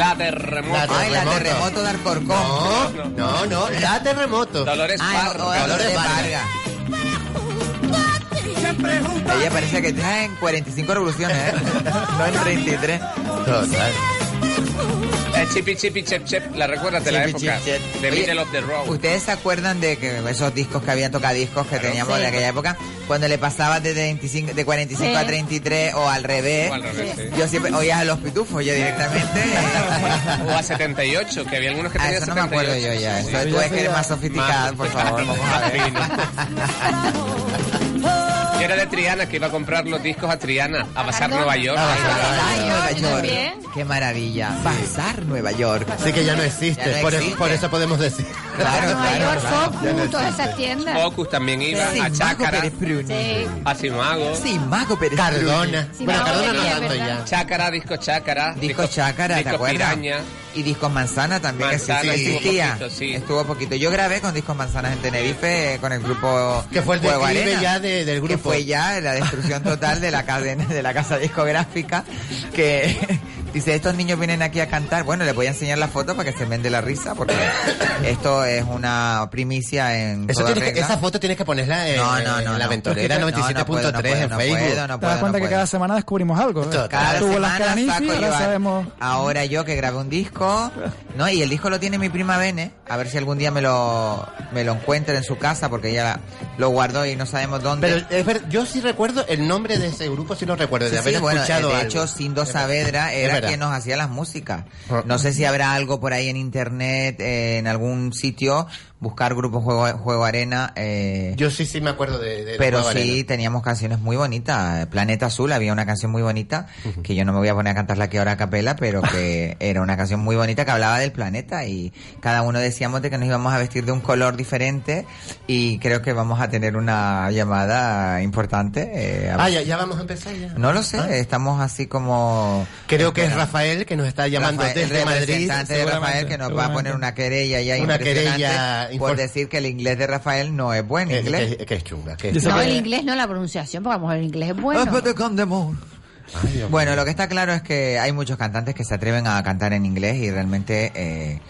La terremoto. La Ay, la Terremoto. terremoto de Alcorcón. No, no, no, la terremoto. Dolores Ah, Parra. o- o Dolores Vargas. Vargas. Ella parece que está en 45 revoluciones, ¿eh? no en 33. Total. Eh, Chippy Chippy Chep Chep, la recuerdas de la época. chip, chip. De Oye, Middle of the Road. ¿Ustedes se acuerdan de que esos discos que habían tocadiscos que teníamos Sí. de aquella época? Cuando le pasabas de, 25, de 45 Sí. a 33 o al revés. O al revés, sí. Yo siempre oía a los pitufos ya directamente. O a 78, que había algunos que A tenían Ah, eso no me 78. acuerdo yo ya. Sí. Eso tú es que eres más sofisticado, por favor. Vamos a ver. Yo era de Triana, que iba a comprar los discos a Triana, a Bazar Perdón. Nueva York. Ah, Bazar Nueva yo York. también. Qué maravilla. Bazar Nueva York. Así que ya no existe, Ya no por, existe. por eso podemos decir. Claro, Nueva claro, York. Focus, todas esas tiendas. Focus también iba, Sí, a Chácara. Sí. a Simago. Sí, Mago Pérez Cardona. Sí, bueno, no, Cardona no tanto ya. Chácara, disco Chácara. Disco Chácara, ¿te disco acuerdas? Piraña. Y Discos Manzana también Manzana que sí, estuvo existía. poquito, sí. Estuvo poquito. Yo grabé con Discos Manzanas en Tenerife eh, con el grupo Que fue el Arena, ya de- del Que grupo. fue ya la destrucción total de la cadena, de la casa discográfica. Que dice, estos niños vienen aquí a cantar. Bueno, les voy a enseñar la foto para que se ven de la risa, porque esto es una primicia en Eso toda tienes que- regla. esa foto tienes que ponerla en, No, no, no, en la no. ventolera No, no 97.3 puedo, no en puedo, no Facebook. Te das cuenta no que puedo. cada semana descubrimos algo. ¿eh? Cada Tuvo semana las Cananifi, saco ahora sabemos. Ahora yo que grabé un disco, ¿no? Y el disco lo tiene mi prima Bene, a ver si algún día me lo, me lo encuentra en su casa, porque ella lo guardó y no sabemos dónde. Pero es ver- yo sí recuerdo el nombre de ese grupo, sí lo recuerdo, de Sí, haber sí, bueno, escuchado de algo. hecho, Sindo. Saavedra Es era quien nos hacía las músicas. No sé si habrá algo por ahí en internet, eh, en algún sitio, buscar grupo Juego, Juego Arena. Eh, Yo sí, sí me acuerdo de, de pero Juego sí Arena. teníamos canciones muy bonitas. Planeta Azul había una canción muy bonita, que yo no me voy a poner a cantarla aquí ahora a capela, pero que era una canción muy bonita que hablaba del planeta y cada uno decíamos de que nos íbamos a vestir de un color diferente y creo que vamos a tener una llamada importante. eh, Ah, ya, ya vamos a empezar ya. no lo sé, estamos así como... Creo que es. Rafael que nos está llamando Rafael, desde el Madrid. representante de Rafael que nos va a poner una querella ya Una querella por decir que el inglés de Rafael no es buen Eh, inglés. que, que es chunga. Que No, el inglés no, la pronunciación, porque a lo mejor el inglés es bueno. Bueno, lo que está claro es que hay muchos cantantes que se atreven a cantar en inglés y realmente eh,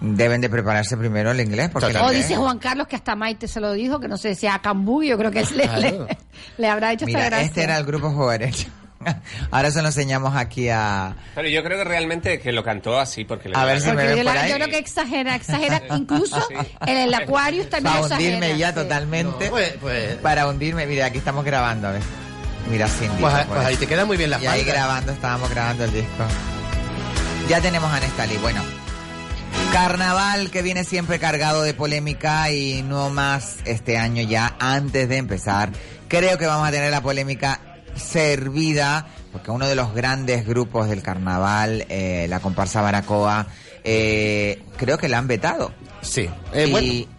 deben de prepararse primero el inglés porque O dice Juan Carlos que hasta Maite se lo dijo, que no se decía Acambú, yo creo que le, Claro. le, le habrá hecho Mira, esta gracia. este era el grupo Juárez. Ahora se lo enseñamos aquí a... Pero yo creo que realmente que lo cantó así porque le A ver la si me ven yo, por la- ahí. yo creo que exagera, exagera, incluso en el Aquarius también Para exagera. hundirme ya sí. totalmente. Pues, pues- Para hundirme, mira, aquí estamos grabando, a ver. Mira, Cindy. Pues, por pues ahí te queda muy bien la Y ahí falda. grabando, estábamos grabando el disco. Ya tenemos a Nestali. Bueno, Carnaval que viene siempre cargado de polémica y no más este año ya antes de empezar. Creo que vamos a tener la polémica servida porque uno de los grandes grupos del carnaval, eh, la comparsa Baracoa, eh, creo que la han vetado. Sí, eh, Y-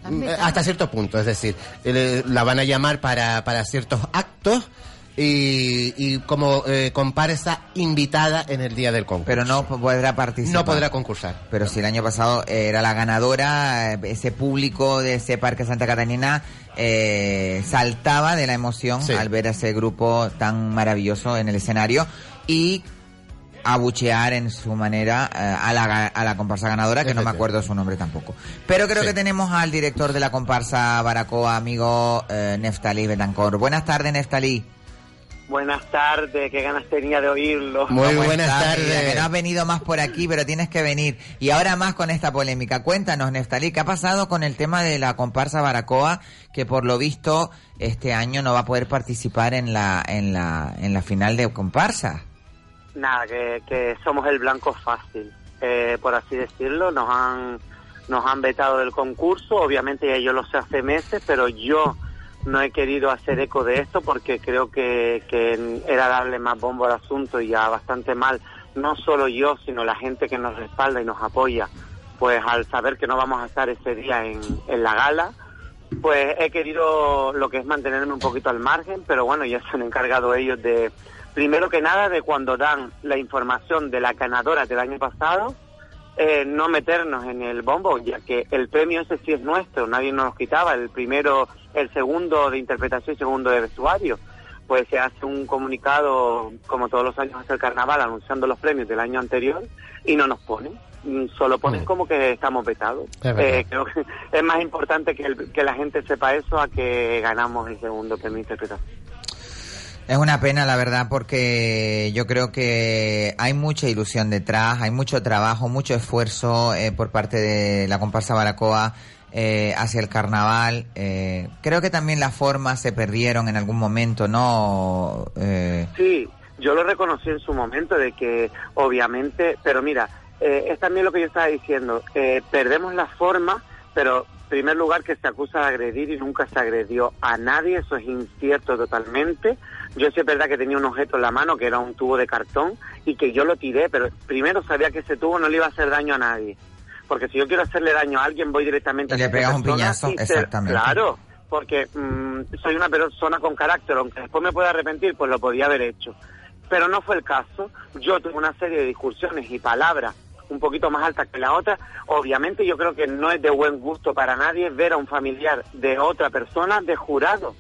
bueno, eh, hasta cierto punto, es decir, eh, la van a llamar para, para ciertos actos y, y como eh, comparsa invitada en el día del concurso. Pero no podrá participar. No podrá concursar. Pero si el año pasado era la ganadora, eh, ese público de ese Parque Santa Catarina eh, saltaba de la emoción al ver a ese grupo tan maravilloso en el escenario y abuchear en su manera eh, a, la, a la comparsa ganadora, que no me acuerdo su nombre tampoco. Pero creo que tenemos al director de la comparsa Baracoa, amigo eh, Neftalí Betancor. Buenas tardes, Neftalí. Buenas tardes, qué ganas tenía de oírlo. ¿Cómo estás? Mira, Que no has venido más por aquí, pero tienes que venir. Y ahora más con esta polémica. Cuéntanos, Neftalí, ¿qué ha pasado con el tema de la comparsa Baracoa, que por lo visto este año no va a poder participar en la, en la, en la final de comparsa? Nada, que, que somos el blanco fácil, eh, por así decirlo. Nos han, nos han vetado del concurso, obviamente ya yo lo sé hace meses, pero yo no he querido hacer eco de esto porque creo que, que era darle más bombo al asunto y ya bastante mal, no solo yo, sino la gente que nos respalda y nos apoya, pues al saber que no vamos a estar ese día en, en la gala, pues he querido lo que es mantenerme un poquito al margen, pero bueno, ya se han encargado ellos de, primero que nada, de cuando dan la información de la ganadora del año pasado, eh, no meternos en el bombo, ya que el premio ese sí es nuestro, nadie nos lo quitaba, el primero, el segundo de interpretación y segundo de vestuario. Pues se hace un comunicado, como todos los años hace el carnaval, anunciando los premios del año anterior y no nos ponen. Mm, Solo ponen como que estamos vetados. Es. Eh, creo que es más importante que, el- que la gente sepa eso a que ganamos el segundo premio de interpretación. Es una pena, la verdad, porque yo creo que hay mucha ilusión detrás, hay mucho trabajo, mucho esfuerzo eh, por parte de la comparsa Baracoa eh, hacia el carnaval. Eh, creo que también las formas se perdieron en algún momento, ¿no? Eh, Sí, yo lo reconocí en su momento de que obviamente, pero mira, eh, es también lo que yo estaba diciendo, eh, perdemos la forma, pero en primer lugar que se acusa de agredir y nunca se agredió a nadie, eso es incierto totalmente. Yo sí es verdad que tenía un objeto en la mano que era un tubo de cartón y que yo lo tiré, pero primero sabía que ese tubo no le iba a hacer daño a nadie. Porque si yo quiero hacerle daño a alguien, voy directamente Y a le pegas un piñazo, exactamente. Claro, porque mm, soy una persona con carácter, aunque después me pueda arrepentir, pues lo podía haber hecho. Pero no fue el caso. Yo tuve una serie de discusiones y palabras un poquito más altas que la otra. Obviamente yo creo que no es de buen gusto para nadie ver a un familiar de otra persona de jurado.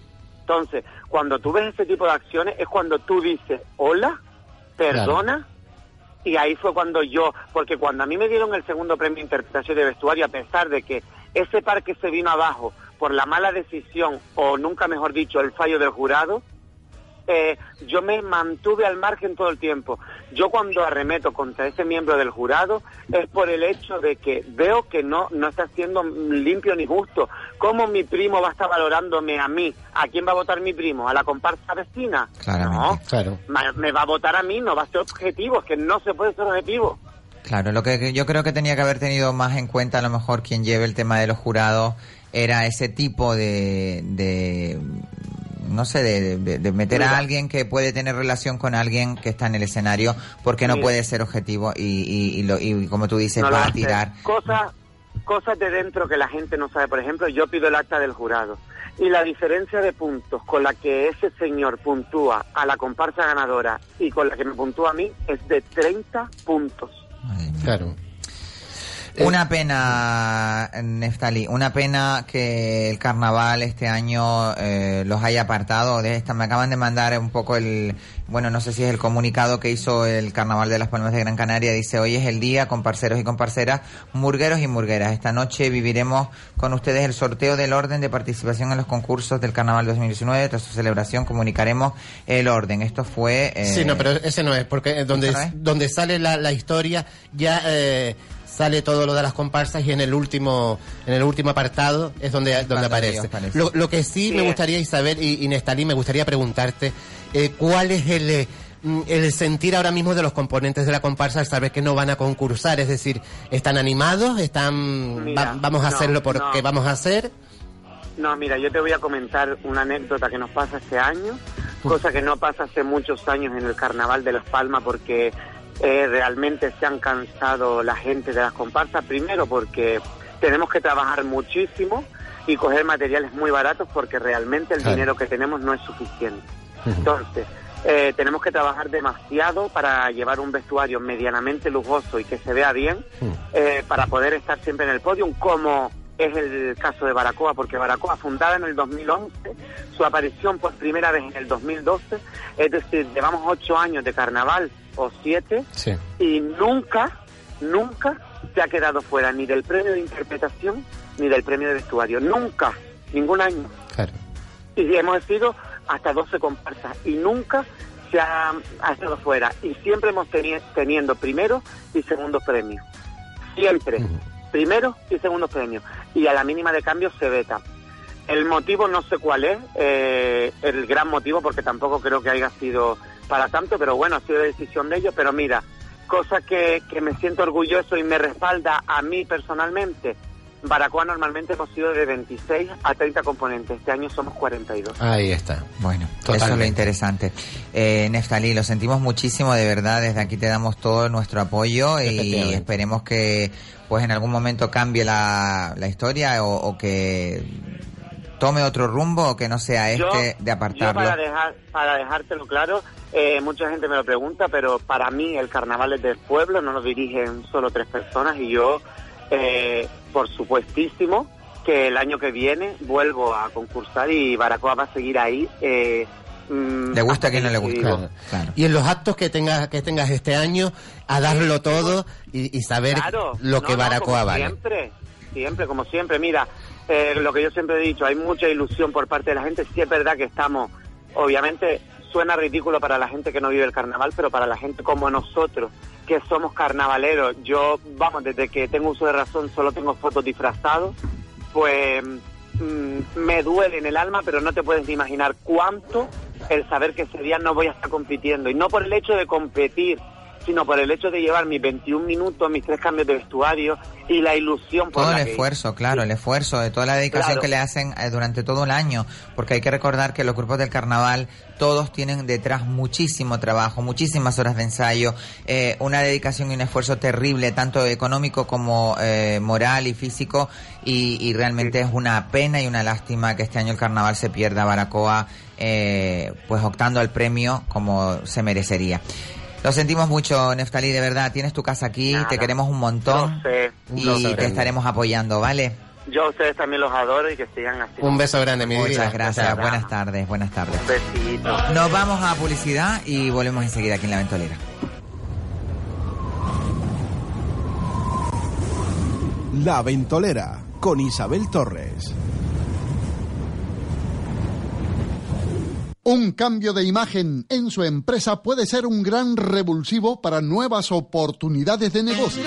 Entonces, cuando tú ves ese tipo de acciones es cuando tú dices, hola, perdona, y ahí fue cuando yo, porque cuando a mí me dieron el segundo premio de interpretación de vestuario, a pesar de que ese parque se vino abajo por la mala decisión, o nunca mejor dicho, el fallo del jurado, eh, yo me mantuve al margen todo el tiempo. Yo cuando arremeto contra ese miembro del jurado es por el hecho de que veo que no, no está siendo limpio ni justo. ¿Cómo mi primo va a estar valorándome a mí? ¿A quién va a votar mi primo? ¿A la comparsa vecina? No, Claro. Me va a votar a mí, no va a ser objetivo, es que no se puede ser objetivo. Claro, lo que que yo creo que tenía que haber tenido más en cuenta a lo mejor quien lleve el tema de los jurados era ese tipo de, de no sé, de, de- de meter Mira. a alguien que puede tener relación con alguien que está en el escenario porque no puede ser objetivo y, y, y lo- y como tú dices No va a tirar. Cosas, cosas de dentro que la gente no sabe. Por ejemplo, yo pido el acta del jurado. Y la diferencia de puntos con la que ese señor puntúa a la comparsa ganadora y con la que me puntúa a mí es de 30 puntos. Claro. Una pena, Neftali, una pena que el carnaval este año eh, los haya apartado de esta. Me acaban de mandar un poco el, bueno, no sé si es el comunicado que hizo el Carnaval de las Palmas de Gran Canaria. Dice, hoy es el día, comparceros y comparceras, murgueros y murgueras. Esta noche viviremos con ustedes el sorteo del orden de participación en los concursos del Carnaval 2019. Tras su celebración comunicaremos el orden. Esto fue... eh, Sí, no, pero ese no es, porque donde, ¿Ese no es? donde sale la, la historia ya eh, sale todo lo de las comparsas y en el último en el último apartado es donde, donde aparece. Lo, lo que sí, me gustaría, Isabel y, y Nestalí, me gustaría preguntarte, eh, ¿cuál es el... eh, mm, el sentir ahora mismo de los componentes de la comparsa al saber que no van a concursar? Es decir, ¿están animados? ¿Están Mira, va- vamos a no, hacerlo porque no. vamos a hacer? No, mira, yo te voy a comentar una anécdota que nos pasa este año, cosa que no pasa hace muchos años en el Carnaval de Las Palmas porque eh, realmente se han cansado la gente de las comparsas. Primero porque tenemos que trabajar muchísimo y coger materiales muy baratos porque realmente el Claro. dinero que tenemos no es suficiente. Entonces, eh, tenemos que trabajar demasiado para llevar un vestuario medianamente lujoso y que se vea bien eh, para poder estar siempre en el podio, como es el caso de Baracoa, porque Baracoa, fundada en el 2011, su aparición por primera vez en el 2012, es decir, llevamos ocho años de carnaval o siete, Sí. y nunca, nunca se ha quedado fuera ni del premio de interpretación ni del premio de vestuario. Nunca, ningún año. Claro. Y hemos sido hasta 12 comparsas y nunca se ha, ha estado fuera. Y siempre hemos teni- teniendo primero y segundos premios. Siempre. Primero y segundos premios. Y a la mínima de cambio se veta. El motivo no sé cuál es, eh, el gran motivo, porque tampoco creo que haya sido para tanto, pero bueno, ha sido decisión de ellos. Pero mira, cosa que, que me siento orgulloso y me respalda a mí personalmente. Baracoa normalmente hemos sido de 26 a 30 componentes, este año somos 42. Ahí está. Bueno, eso es lo interesante. Eh, Neftalí, lo sentimos muchísimo, de verdad, desde aquí te damos todo nuestro apoyo y esperemos que pues en algún momento cambie la, la historia o, o que tome otro rumbo o que no sea Yo- este de Yo apartarlo. para, dejar, para dejártelo claro, eh, mucha gente me lo pregunta, pero para mí el carnaval es del pueblo, no lo dirigen solo tres personas y yo, eh, por supuestísimo, que el año que viene vuelvo a concursar y Baracoa va a seguir ahí. Eh, mm, Le gusta hasta que no le yo guste. digo. Claro. Y en los actos que tengas que tengas este año, a darlo todo y, y saber Claro, lo no, que no, Baracoa como vale. Siempre, siempre, como siempre. Mira, eh, lo que yo siempre he dicho, hay mucha ilusión por parte de la gente. Sí es verdad que estamos, obviamente, suena ridículo para la gente que no vive el carnaval, pero para la gente como nosotros, que somos carnavaleros, yo, vamos, desde que tengo uso de razón solo tengo fotos disfrazados, pues mm, me duele en el alma, pero no te puedes ni imaginar cuánto el saber que ese día no voy a estar compitiendo. Y no por el hecho de competir, sino por el hecho de llevar mis 21 minutos, mis tres cambios de vestuario y la ilusión por Todo la el que- esfuerzo, claro, el esfuerzo de toda la dedicación Claro. que le hacen eh, durante todo el año, porque hay que recordar que los grupos del carnaval todos tienen detrás muchísimo trabajo, muchísimas horas de ensayo, eh, una dedicación y un esfuerzo terrible, tanto económico como eh, moral y físico, y, y realmente es una pena y una lástima que este año el carnaval se pierda Baracoa, eh, pues optando al premio como se merecería. Lo sentimos mucho, Neftalí, de verdad. Tienes tu casa aquí, te queremos un montón Lo sé, y lo sé, te estaremos apoyando, ¿vale? Yo a ustedes también los adoro y que sigan así. Un beso grande, mi vida. Muchas gracias, Gracias. buenas tardes, buenas tardes. Un besito. Nos vamos a publicidad y volvemos enseguida aquí en La Ventolera. La Ventolera con Isabel Torres. Un cambio de imagen en su empresa puede ser un gran revulsivo para nuevas oportunidades de negocio.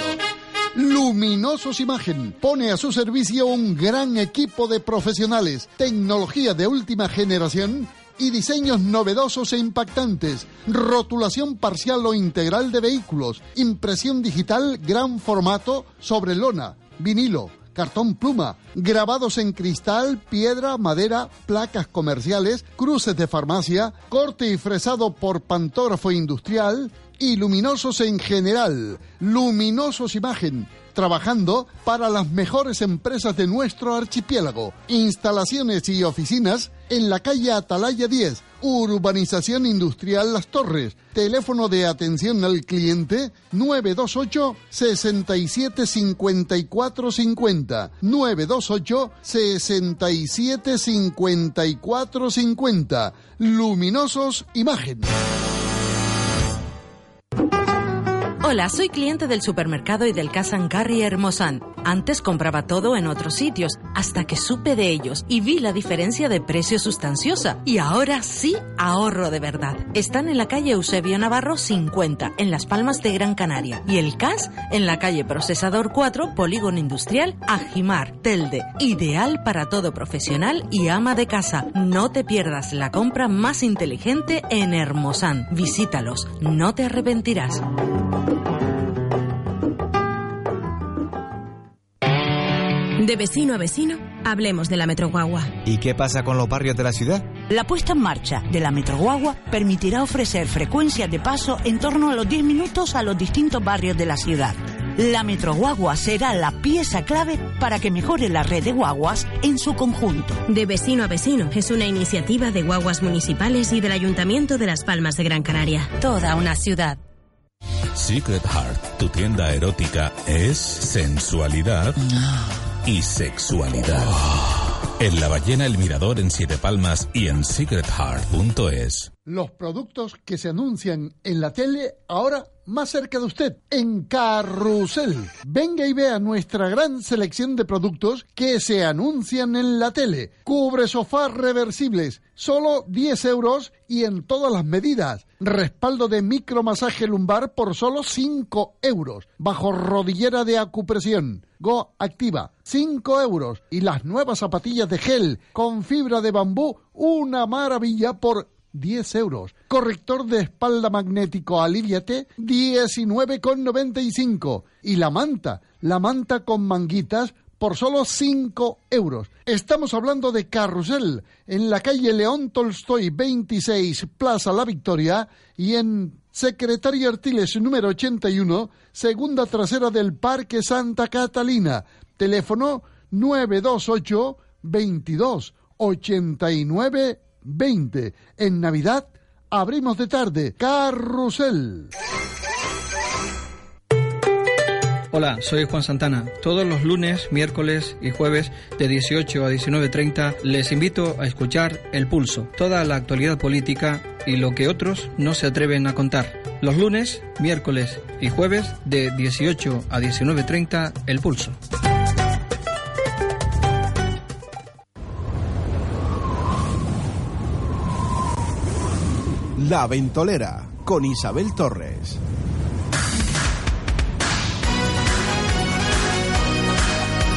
Luminosos Imagen pone a su servicio un gran equipo de profesionales, tecnología de última generación y diseños novedosos e impactantes, rotulación parcial o integral de vehículos, impresión digital gran formato sobre lona, vinilo, cartón pluma, grabados en cristal, piedra, madera, placas comerciales, cruces de farmacia, corte y fresado por pantógrafo industrial y luminosos en general. Luminosos Imagen, trabajando para las mejores empresas de nuestro archipiélago. Instalaciones y oficinas en la calle Atalaya 10, Urbanización Industrial Las Torres. Teléfono de atención al cliente 928 67 54 50. 928 67 54 50. Luminosos Imagen. Hola, soy cliente del supermercado y del Cash and Carry Hermosan. Antes compraba todo en otros sitios, hasta que supe de ellos y vi la diferencia de precio sustanciosa. Y ahora sí ahorro de verdad. Están en la calle Eusebio Navarro 50, en Las Palmas de Gran Canaria. Y el CAS en la calle Procesador 4, Polígono Industrial, Ajimar, Telde. Ideal para todo profesional y ama de casa. No te pierdas la compra más inteligente en Hermosan. Visítalos, no te arrepentirás. De vecino a vecino, hablemos de la Metroguagua. ¿Y qué pasa con los barrios de la ciudad? La puesta en marcha de la Metroguagua permitirá ofrecer frecuencias de paso en torno a los 10 minutos a los distintos barrios de la ciudad. La Metroguagua será la pieza clave para que mejore la red de guaguas en su conjunto. De vecino a vecino es una iniciativa de guaguas municipales y del Ayuntamiento de Las Palmas de Gran Canaria. Toda una ciudad. Secret Heart, tu tienda erótica, es sensualidad y sexualidad. En La Ballena El Mirador en Siete Palmas y en secretheart.es. Los productos que se anuncian en la tele ahora más cerca de usted, en Carrusel. Venga y vea nuestra gran selección de productos que se anuncian en la tele. Cubre sofás reversibles, solo 10 euros y en todas las medidas. Respaldo de micromasaje lumbar por solo 5 euros. Bajo rodillera de acupresión. Go Activa, 5 euros. Y las nuevas zapatillas de gel con fibra de bambú, una maravilla por 10 euros. Corrector de espalda magnético Aliviate, 19,95. Y la manta, la manta con manguitas, por solo 5 euros. Estamos hablando de Carrusel, en la calle León Tolstoy 26, Plaza La Victoria, y en Secretaria Artiles número 81, segunda trasera del Parque Santa Catalina. Teléfono 928 22 89 20. En Navidad abrimos de tarde. Carrusel. Hola, soy Juan Santana. Todos los lunes, miércoles y jueves de 18 a 19.30 les invito a escuchar El Pulso, toda la actualidad política y lo que otros no se atreven a contar. Los lunes, miércoles y jueves de 18 a 19.30 El Pulso. La Ventolera con Isabel Torres.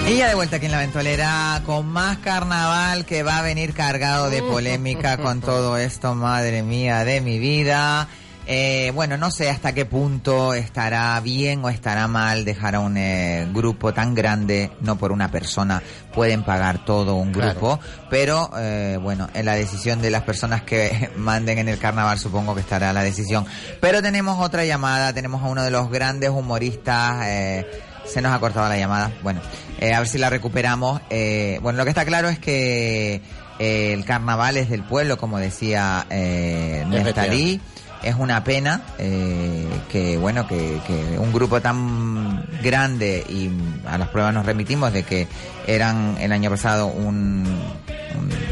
Y ya de vuelta aquí en la ventolera con más carnaval que va a venir cargado de polémica con todo esto, madre mía, de mi vida. Eh, bueno, no sé hasta qué punto estará bien o estará mal dejar a un eh, grupo tan grande, no por una persona, pueden pagar todo un grupo, pero eh, bueno, en la decisión de las personas que manden en el carnaval supongo que estará la decisión. Pero tenemos otra llamada, tenemos a uno de los grandes humoristas, eh, se nos ha cortado la llamada, bueno, eh, a ver si la recuperamos. Eh, bueno, lo que está claro es que el carnaval es del pueblo, como decía eh, Nestalí. Es una pena eh, que, bueno, que, que un grupo tan grande y a las pruebas nos remitimos de que eran el año pasado un,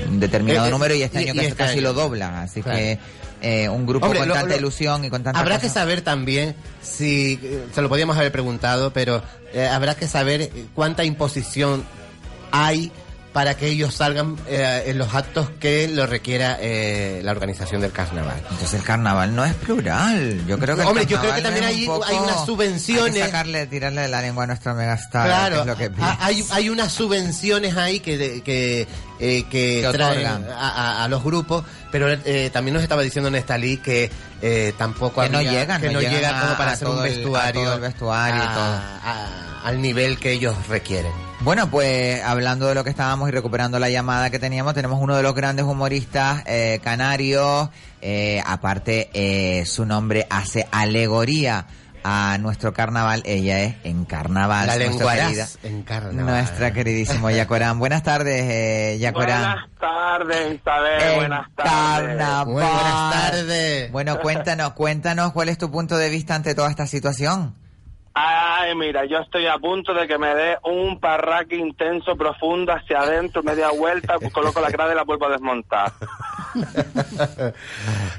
un determinado Eh, eh, número y este y- año y casi, este casi año. lo doblan. Así Claro. que eh, un grupo Hombre, con lo- tanta lo- ilusión y con tanta Habrá que saber también si, se lo podíamos haber preguntado, pero habrá que saber cuánta imposición hay para que ellos salgan eh, en los actos que lo requiera eh, la organización del carnaval. Entonces el carnaval no es plural. Yo creo que el Hombre, yo creo que también hay, un hay unas subvenciones. Hay que sacarle, tirarle de la lengua a nuestro megastar. Claro, que es lo que ha- hay, hay unas subvenciones ahí que que, eh, que Que traen a, a- a los grupos, pero eh, también nos estaba diciendo Nestalí que eh, tampoco Que no había- llegan, que no no llegan llega como para hacer un todo el- vestuario, todo el vestuario y todo. al nivel que ellos requieren. Bueno, pues hablando de lo que estábamos y recuperando la llamada que teníamos, tenemos uno de los grandes humoristas eh, canarios. eh, aparte, eh, su nombre hace alegoría a nuestro carnaval. Ella es en carnaval. La nuestra lenguaraz querida- en carnaval. Nuestra queridísimo Yacorán. Buenas tardes, eh, Yacorán. Buenas tardes, Isabel. En buenas tardes. carnaval. Buenas tardes. Bueno, cuéntanos, cuéntanos cuál es tu punto de vista ante toda esta situación. Ay, mira, yo estoy a punto de que me dé un parraque intenso, profundo, hacia adentro, media vuelta, coloco la grada y la vuelvo a desmontar.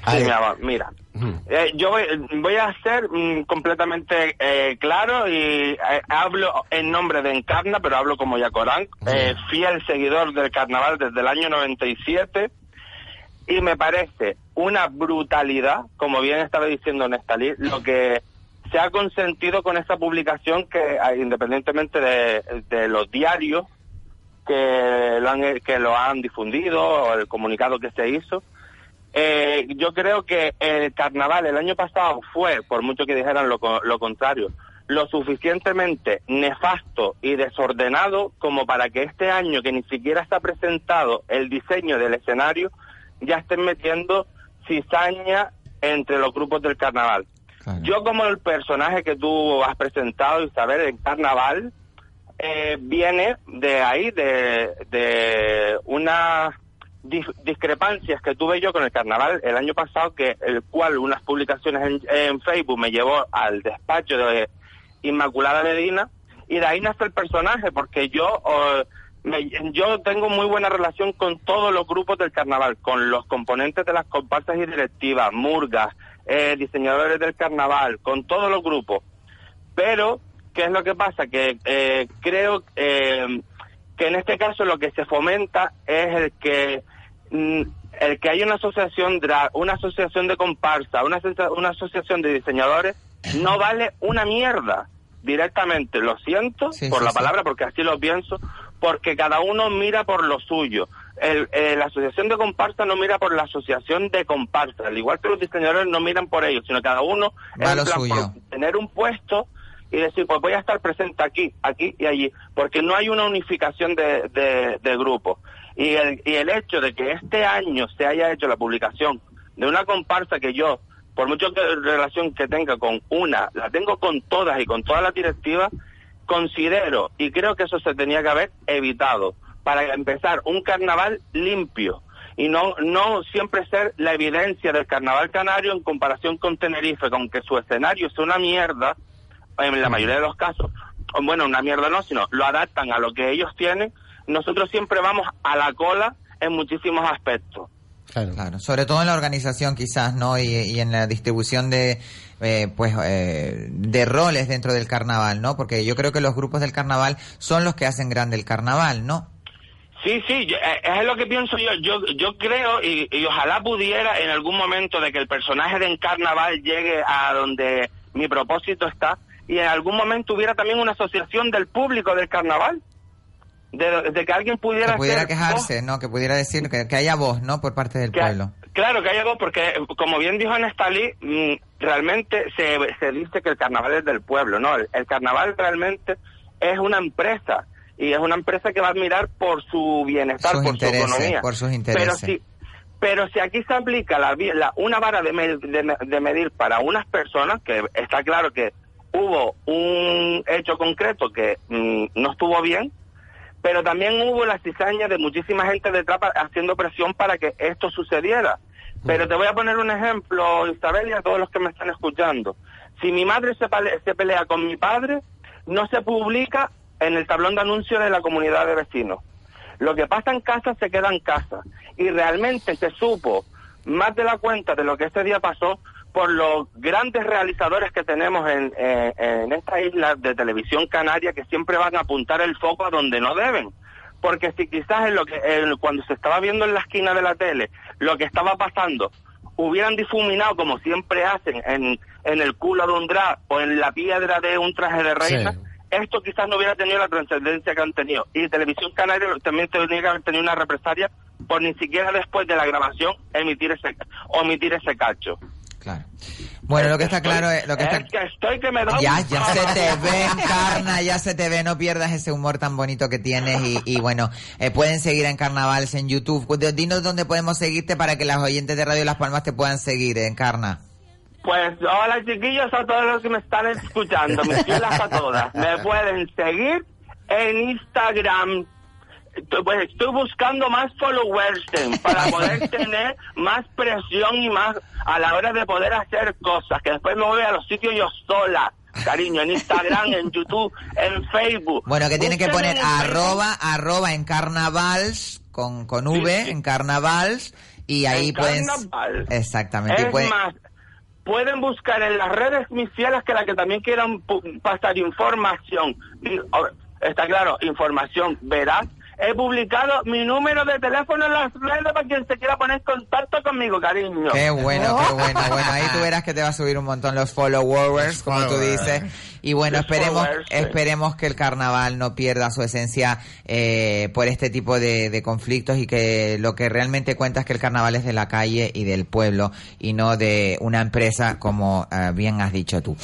Sí, mi amor, mira. Eh, yo voy, voy a ser mm, completamente eh, claro y eh, hablo en nombre de Encarna, pero hablo como Yacorán, fiel seguidor del carnaval desde el año 97 y me parece una brutalidad, como bien estaba diciendo Nestalí, lo que se ha consentido con esta publicación que ah, independientemente de, los diarios que lo han difundido o el comunicado que se hizo eh, yo creo que el carnaval el año pasado fue, por mucho que dijeran lo, lo contrario, lo suficientemente nefasto y desordenado como para que este año, que ni siquiera está presentado el diseño del escenario, ya estén metiendo cizaña entre los grupos del carnaval. Yo como el personaje que tú has presentado, Isabel, en carnaval, eh, viene de ahí, de, de unas dis- discrepancias que tuve yo con el carnaval el año pasado, que el cual unas publicaciones en, Facebook me llevó al despacho de Inmaculada Medina y de ahí nace el personaje, porque yo me- yo tengo muy buena relación con todos los grupos del carnaval, con los componentes de las comparsas y directivas, murgas, eh, diseñadores del carnaval, con todos los grupos. Pero, ¿qué es lo que pasa? Que eh, creo eh, que en este caso lo que se fomenta es el que mm, el que haya una asociación drag, una asociación de comparsa, una, una asociación de diseñadores, no vale una mierda directamente. Lo siento por sí, la sí. palabra, porque así lo pienso, porque cada uno mira por lo suyo. El, eh, la asociación de comparsa no mira por la asociación de comparsa, al igual que los diseñadores no miran por ellos, sino cada uno Va en lo plan, suyo. por tener un puesto y decir, pues voy a estar presente aquí, aquí y allí, porque no hay una unificación de, de, de grupo. Y el, y el hecho de que este año se haya hecho la publicación de una comparsa que yo, por mucho que relación que tenga con una, la tengo con todas y con todas las directivas, considero y creo que eso se tenía que haber evitado para empezar un carnaval limpio y no no siempre ser la evidencia del carnaval canario en comparación con Tenerife, con que su escenario es una mierda en la mayoría de los casos, o bueno, una mierda no, sino lo adaptan a lo que ellos tienen, nosotros siempre vamos a la cola en muchísimos aspectos. Claro. sobre todo en la organización quizás, ¿no? Y, y en la distribución de, eh, pues, eh, de roles dentro del carnaval, ¿no? Porque yo creo que los grupos del carnaval son los que hacen grande el carnaval, ¿no? Sí, sí, yo- eh, es lo que pienso yo. Yo, yo creo y, y ojalá pudiera en algún momento de que el personaje de Encarnaval llegue a donde mi propósito está y en algún momento hubiera también una asociación del público del carnaval. De, de que alguien pudiera, Que pudiera quejarse, ¿no? Que pudiera decir que, que haya voz, ¿no? Por parte del Que- pueblo. Claro que hay algo porque, como bien dijo Nestalí, mm, realmente se, se dice que el carnaval es del pueblo, ¿no? El, el carnaval realmente es una empresa y es una empresa que va a mirar por su bienestar, Sus por su economía. por sus Pero intereses. si, pero si aquí se aplica la, la- una vara de, me- de me- de medir para unas personas, que está claro que hubo un hecho concreto que mm, no estuvo bien, pero también hubo la cizaña de muchísima gente detrás haciendo presión para que esto sucediera. Pero te voy a poner un ejemplo, Isabel, y a todos los que me están escuchando. Si mi madre se, pale- se pelea con mi padre, no se publica en el tablón de anuncios de la comunidad de vecinos. Lo que pasa en casa se queda en casa. Y realmente se supo más de la cuenta de lo que ese día pasó por los grandes realizadores que tenemos en, eh, en esta isla de televisión canaria que siempre van a apuntar el foco a donde no deben. Porque si quizás en lo que, en- cuando se estaba viendo en la esquina de la tele lo que estaba pasando hubieran difuminado como siempre hacen en, en el culo de un drag o en la piedra de un traje de reina. Esto quizás no hubiera tenido la trascendencia que han tenido. Y Televisión Canaria también tendría que haber tenido una represalia por ni siquiera después de la grabación emitir ese, omitir ese cacho. Bueno, lo que está claro es... Lo que está... Es que estoy que me da Ya, se te ve, Encarna, ya se te ve, no pierdas ese humor tan bonito que tienes y, y bueno, eh, pueden seguir en Carnavales en YouTube. Dinos dónde podemos seguirte para que las oyentes de Radio Las Palmas te puedan seguir, Encarna. Pues hola chiquillos a todos los que me están escuchando, mis fielas a todas. Me pueden seguir en Instagram. Estoy- Pues estoy buscando más followers eh, para poder tener más presión y más a la hora de poder hacer cosas, que después me voy a los sitios yo sola, cariño, en Instagram, en YouTube, en Facebook. Bueno, que tienen que poner arroba, arroba en carnavals, con, con V, en carnavals, Y ahí En pueden... carnaval. Exactamente. Es pueden- más, pueden buscar en las redes mis fieles que la que también quieran pasar información. Está claro, información veraz. He publicado mi número de teléfono en las redes para quien se quiera poner en contacto conmigo, cariño. Qué bueno, qué bueno. Bueno, ahí tú verás que te va a subir un montón los followers, como tú dices. Y bueno, esperemos, esperemos que el carnaval no pierda su esencia eh, por este tipo de, de conflictos y que lo que realmente cuenta es que el carnaval es de la calle y del pueblo y no de una empresa como eh, bien has dicho tú.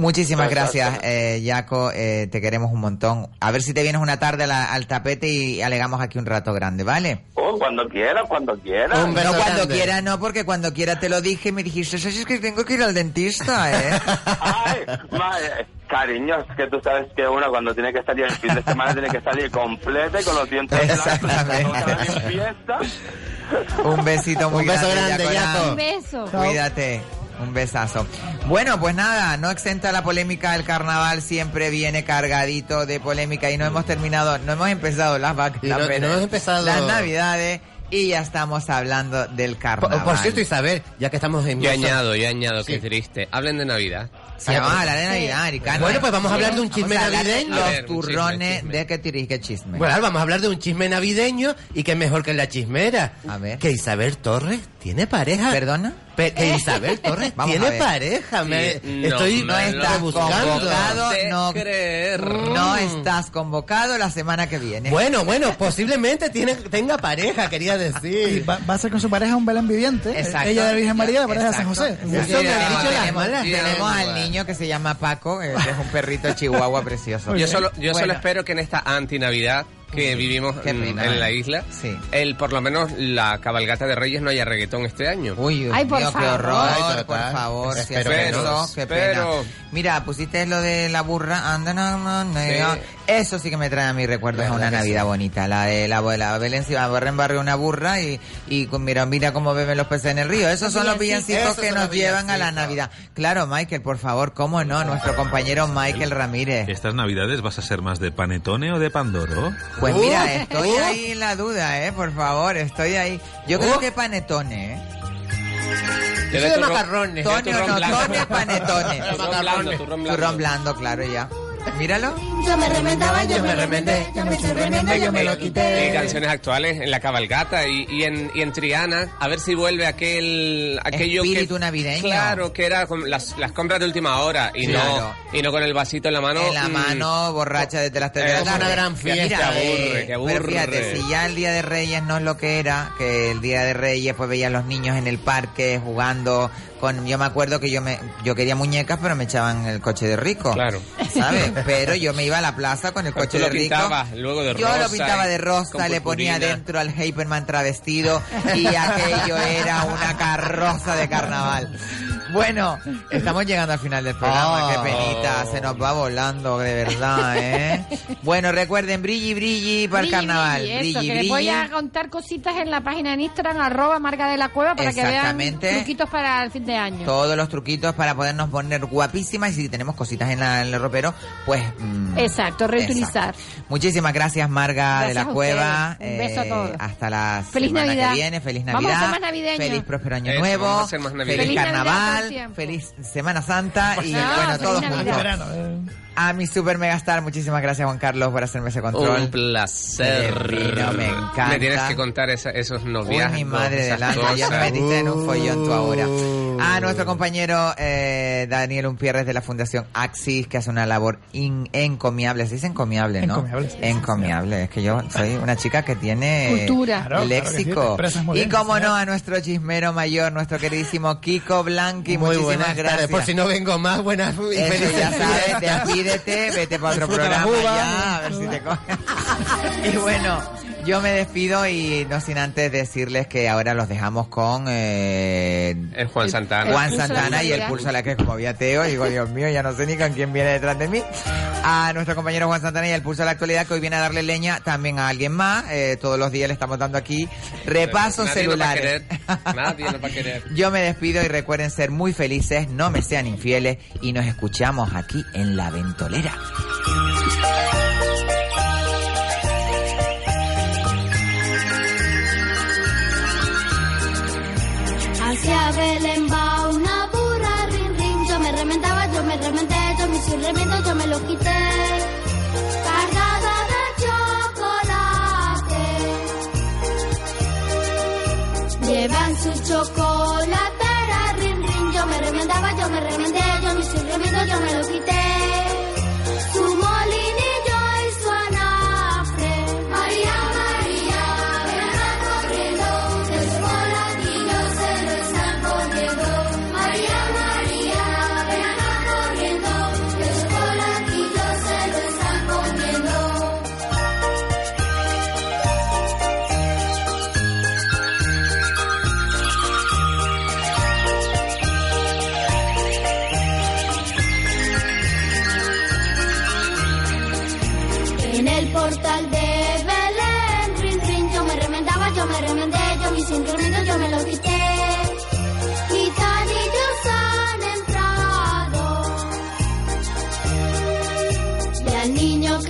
Muchísimas gracias, eh, Jaco. eh, te queremos un montón. A ver si te vienes una tarde la- al tapete y alegamos aquí un rato grande, ¿vale? Oh, cuando quiera, cuando quiera. no cuando quiera, no, porque cuando quiera te lo dije y me dijiste, "Oye, es que tengo que ir al dentista, ¿eh? Ay, madre, cariño, es que tú sabes que uno cuando tiene que salir el fin de semana tiene que salir completa y con los dientes blancos. Un besito muy Un beso grande, grande. Yaco. Un beso. Cuídate. Un besazo. Bueno, pues nada, no exenta la polémica, el carnaval siempre viene cargadito de polémica y no hemos terminado, no hemos empezado las vac- Y las no- hemos empezado- las navidades y ya estamos hablando del carnaval. Por, por cierto, Isabel, ya que estamos en Yo añado, yo añado, qué triste. Hablen de Navidad. Sí, vamos a hablar de Navidad, Aricano. Bueno, pues vamos a hablar de un chisme Vamos a hablar de navideño. Los turrones de que tiris, que chisme. Bueno, ahora vamos a hablar de un chisme navideño y que es mejor que la chismera. A ver. Que Isabel Torres tiene pareja. ¿Perdona? Que Isabel Torres Vamos tiene pareja. Me- no, estoy no no estás convocado, no, creer. no estás convocado la semana que viene. Bueno, bueno, posiblemente tiene, tenga pareja, quería decir. Va, va a ser con su pareja un Belén viviente. Exacto. Ella de Virgen María, la pareja de San. José. Eso me han Tenemos- dicho las tenemos- malas Tenemos al niño que se llama Paco, eh, que es un perrito chihuahua precioso. Yo solo, yo solo Bueno. espero que en esta anti-Navidad que vivimos Qué en, la isla, Sí. el por lo menos la cabalgata de Reyes no haya reggaetón este año. Uy, Ay, por qué favor. horror, Ay, por favor, si no. eso, qué Pero- pena. Mira, pusiste lo de la burra, anda, no, no, no, Sí. Eso sí que me trae a mis recuerdos a una Navidad sí. bonita, la de la abuela Belén se iba a barrer en barrio una burra y, y mira, mira cómo beben los peces en el río. Esos son los villancicos que nos llevan a la. Navidad. Claro, Michael, por favor, cómo no, nuestro compañero Michael Ramírez. ¿Estas navidades vas a ser más de panetone o de pandoro? Pues Uh, mira, estoy uh. ahí en la duda, eh, por favor, estoy ahí. Yo creo Uh. que panetone, eh. Yo de macarrones. Tone o no, tone, panetone. Turrón blando, turrón blando. Turrón blando, claro, ya. Míralo. Yo me remendaba, yo me remendé, yo me remendé, yo me lo Eh, quité. canciones actuales en la cabalgata y, y en, y en Triana, a ver si vuelve aquel aquello Espíritu que, navideño. Claro, que era con las, las compras de última hora y Claro. no y no con el vasito en la mano. en la mm, mano, borracha desde las 3 de la tarde. una gran fiesta. Mira, Que aburre, eh, que aburre. Pero fíjate, si ya el Día de Reyes no es lo que era, que el Día de Reyes pues veía a los niños en el parque jugando con... Yo me acuerdo que yo me yo quería muñecas, pero me echaban el coche de rico. Claro. ¿Sabes? Pero yo me iba a la plaza con el coche de lo rico. pintabas luego de Yo rosa lo pintaba de rosa, le ponía dentro al Hyperman travestido y aquello era una carroza de carnaval. Bueno, estamos llegando al final del programa, Oh. qué penita, se nos va volando, de verdad, ¿eh? Bueno, recuerden, brilli, brilli para el carnaval, brilli, brilli, eso, que brilli. les voy a contar cositas en la página en Instagram, arroba marca de la cueva, para que vean truquitos para el fin de año. Todos los truquitos para podernos poner guapísimas y si tenemos cositas en, la- en el ropero, pues... mm, Exacto, reutilizar. exacto. Muchísimas gracias, Marga de la a Cueva. Un beso a Eh, todos. Hasta la Feliz semana Navidad. que viene. Feliz Vamos a Navidad. ser más navideños. Feliz próspero año Eso, nuevo. vamos a ser más navideños. Feliz Feliz Navidad Feliz Semana Santa. y No, bueno, todos juntos. Verano, eh. A mi super megastar, muchísimas gracias Juan Carlos por hacerme ese control. Un placer. Divino, me encanta. Me tienes que contar esa- esos Uy, noviazgos. mi madre del alma, ya me metiste en un follón tú ahora. A nuestro compañero eh, Daniel Umpierres de la Fundación Axis, que hace una labor in- encomiable. Se dice encomiable, ¿no? Encomiable, sí, sí, Encomiable. Es que yo soy una chica que tiene Cultura. Claro, léxico. y como no, a nuestro chismero mayor, nuestro queridísimo Kiko Blanqui. Muy muchísimas buenas gracias. tardes. Por si no vengo más, buenas Eso, ya sabes, despídete, vete para otro Disfruta programa ya, a ver si te cogen. y bueno, yo me despido y no sin antes decirles que ahora los dejamos con eh, Es Juan Santana. Juan El Santana y el pulso a la que como vi ateo, digo, Dios mío, ya no sé ni con quién viene detrás de mí. A nuestro compañero Juan Santana y el pulso de la actualidad que hoy viene a darle leña también a alguien más. Eh, todos los días le estamos dando aquí repasos Nadie nos va a celulares. querer. Nadie nos va a querer. Yo me despido y recuerden ser muy felices, no me sean infieles y nos escuchamos aquí en La Ventolera. Belén va una burra, rin, rin. Yo me remendaba, yo me remendé, yo me hice un remiendo, yo me lo quité. Cargada de chocolate. Llevan su chocolatera, rin, rin. Yo me remendaba, yo me remendé, yo me hice un remiendo, yo me lo quité.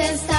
Cause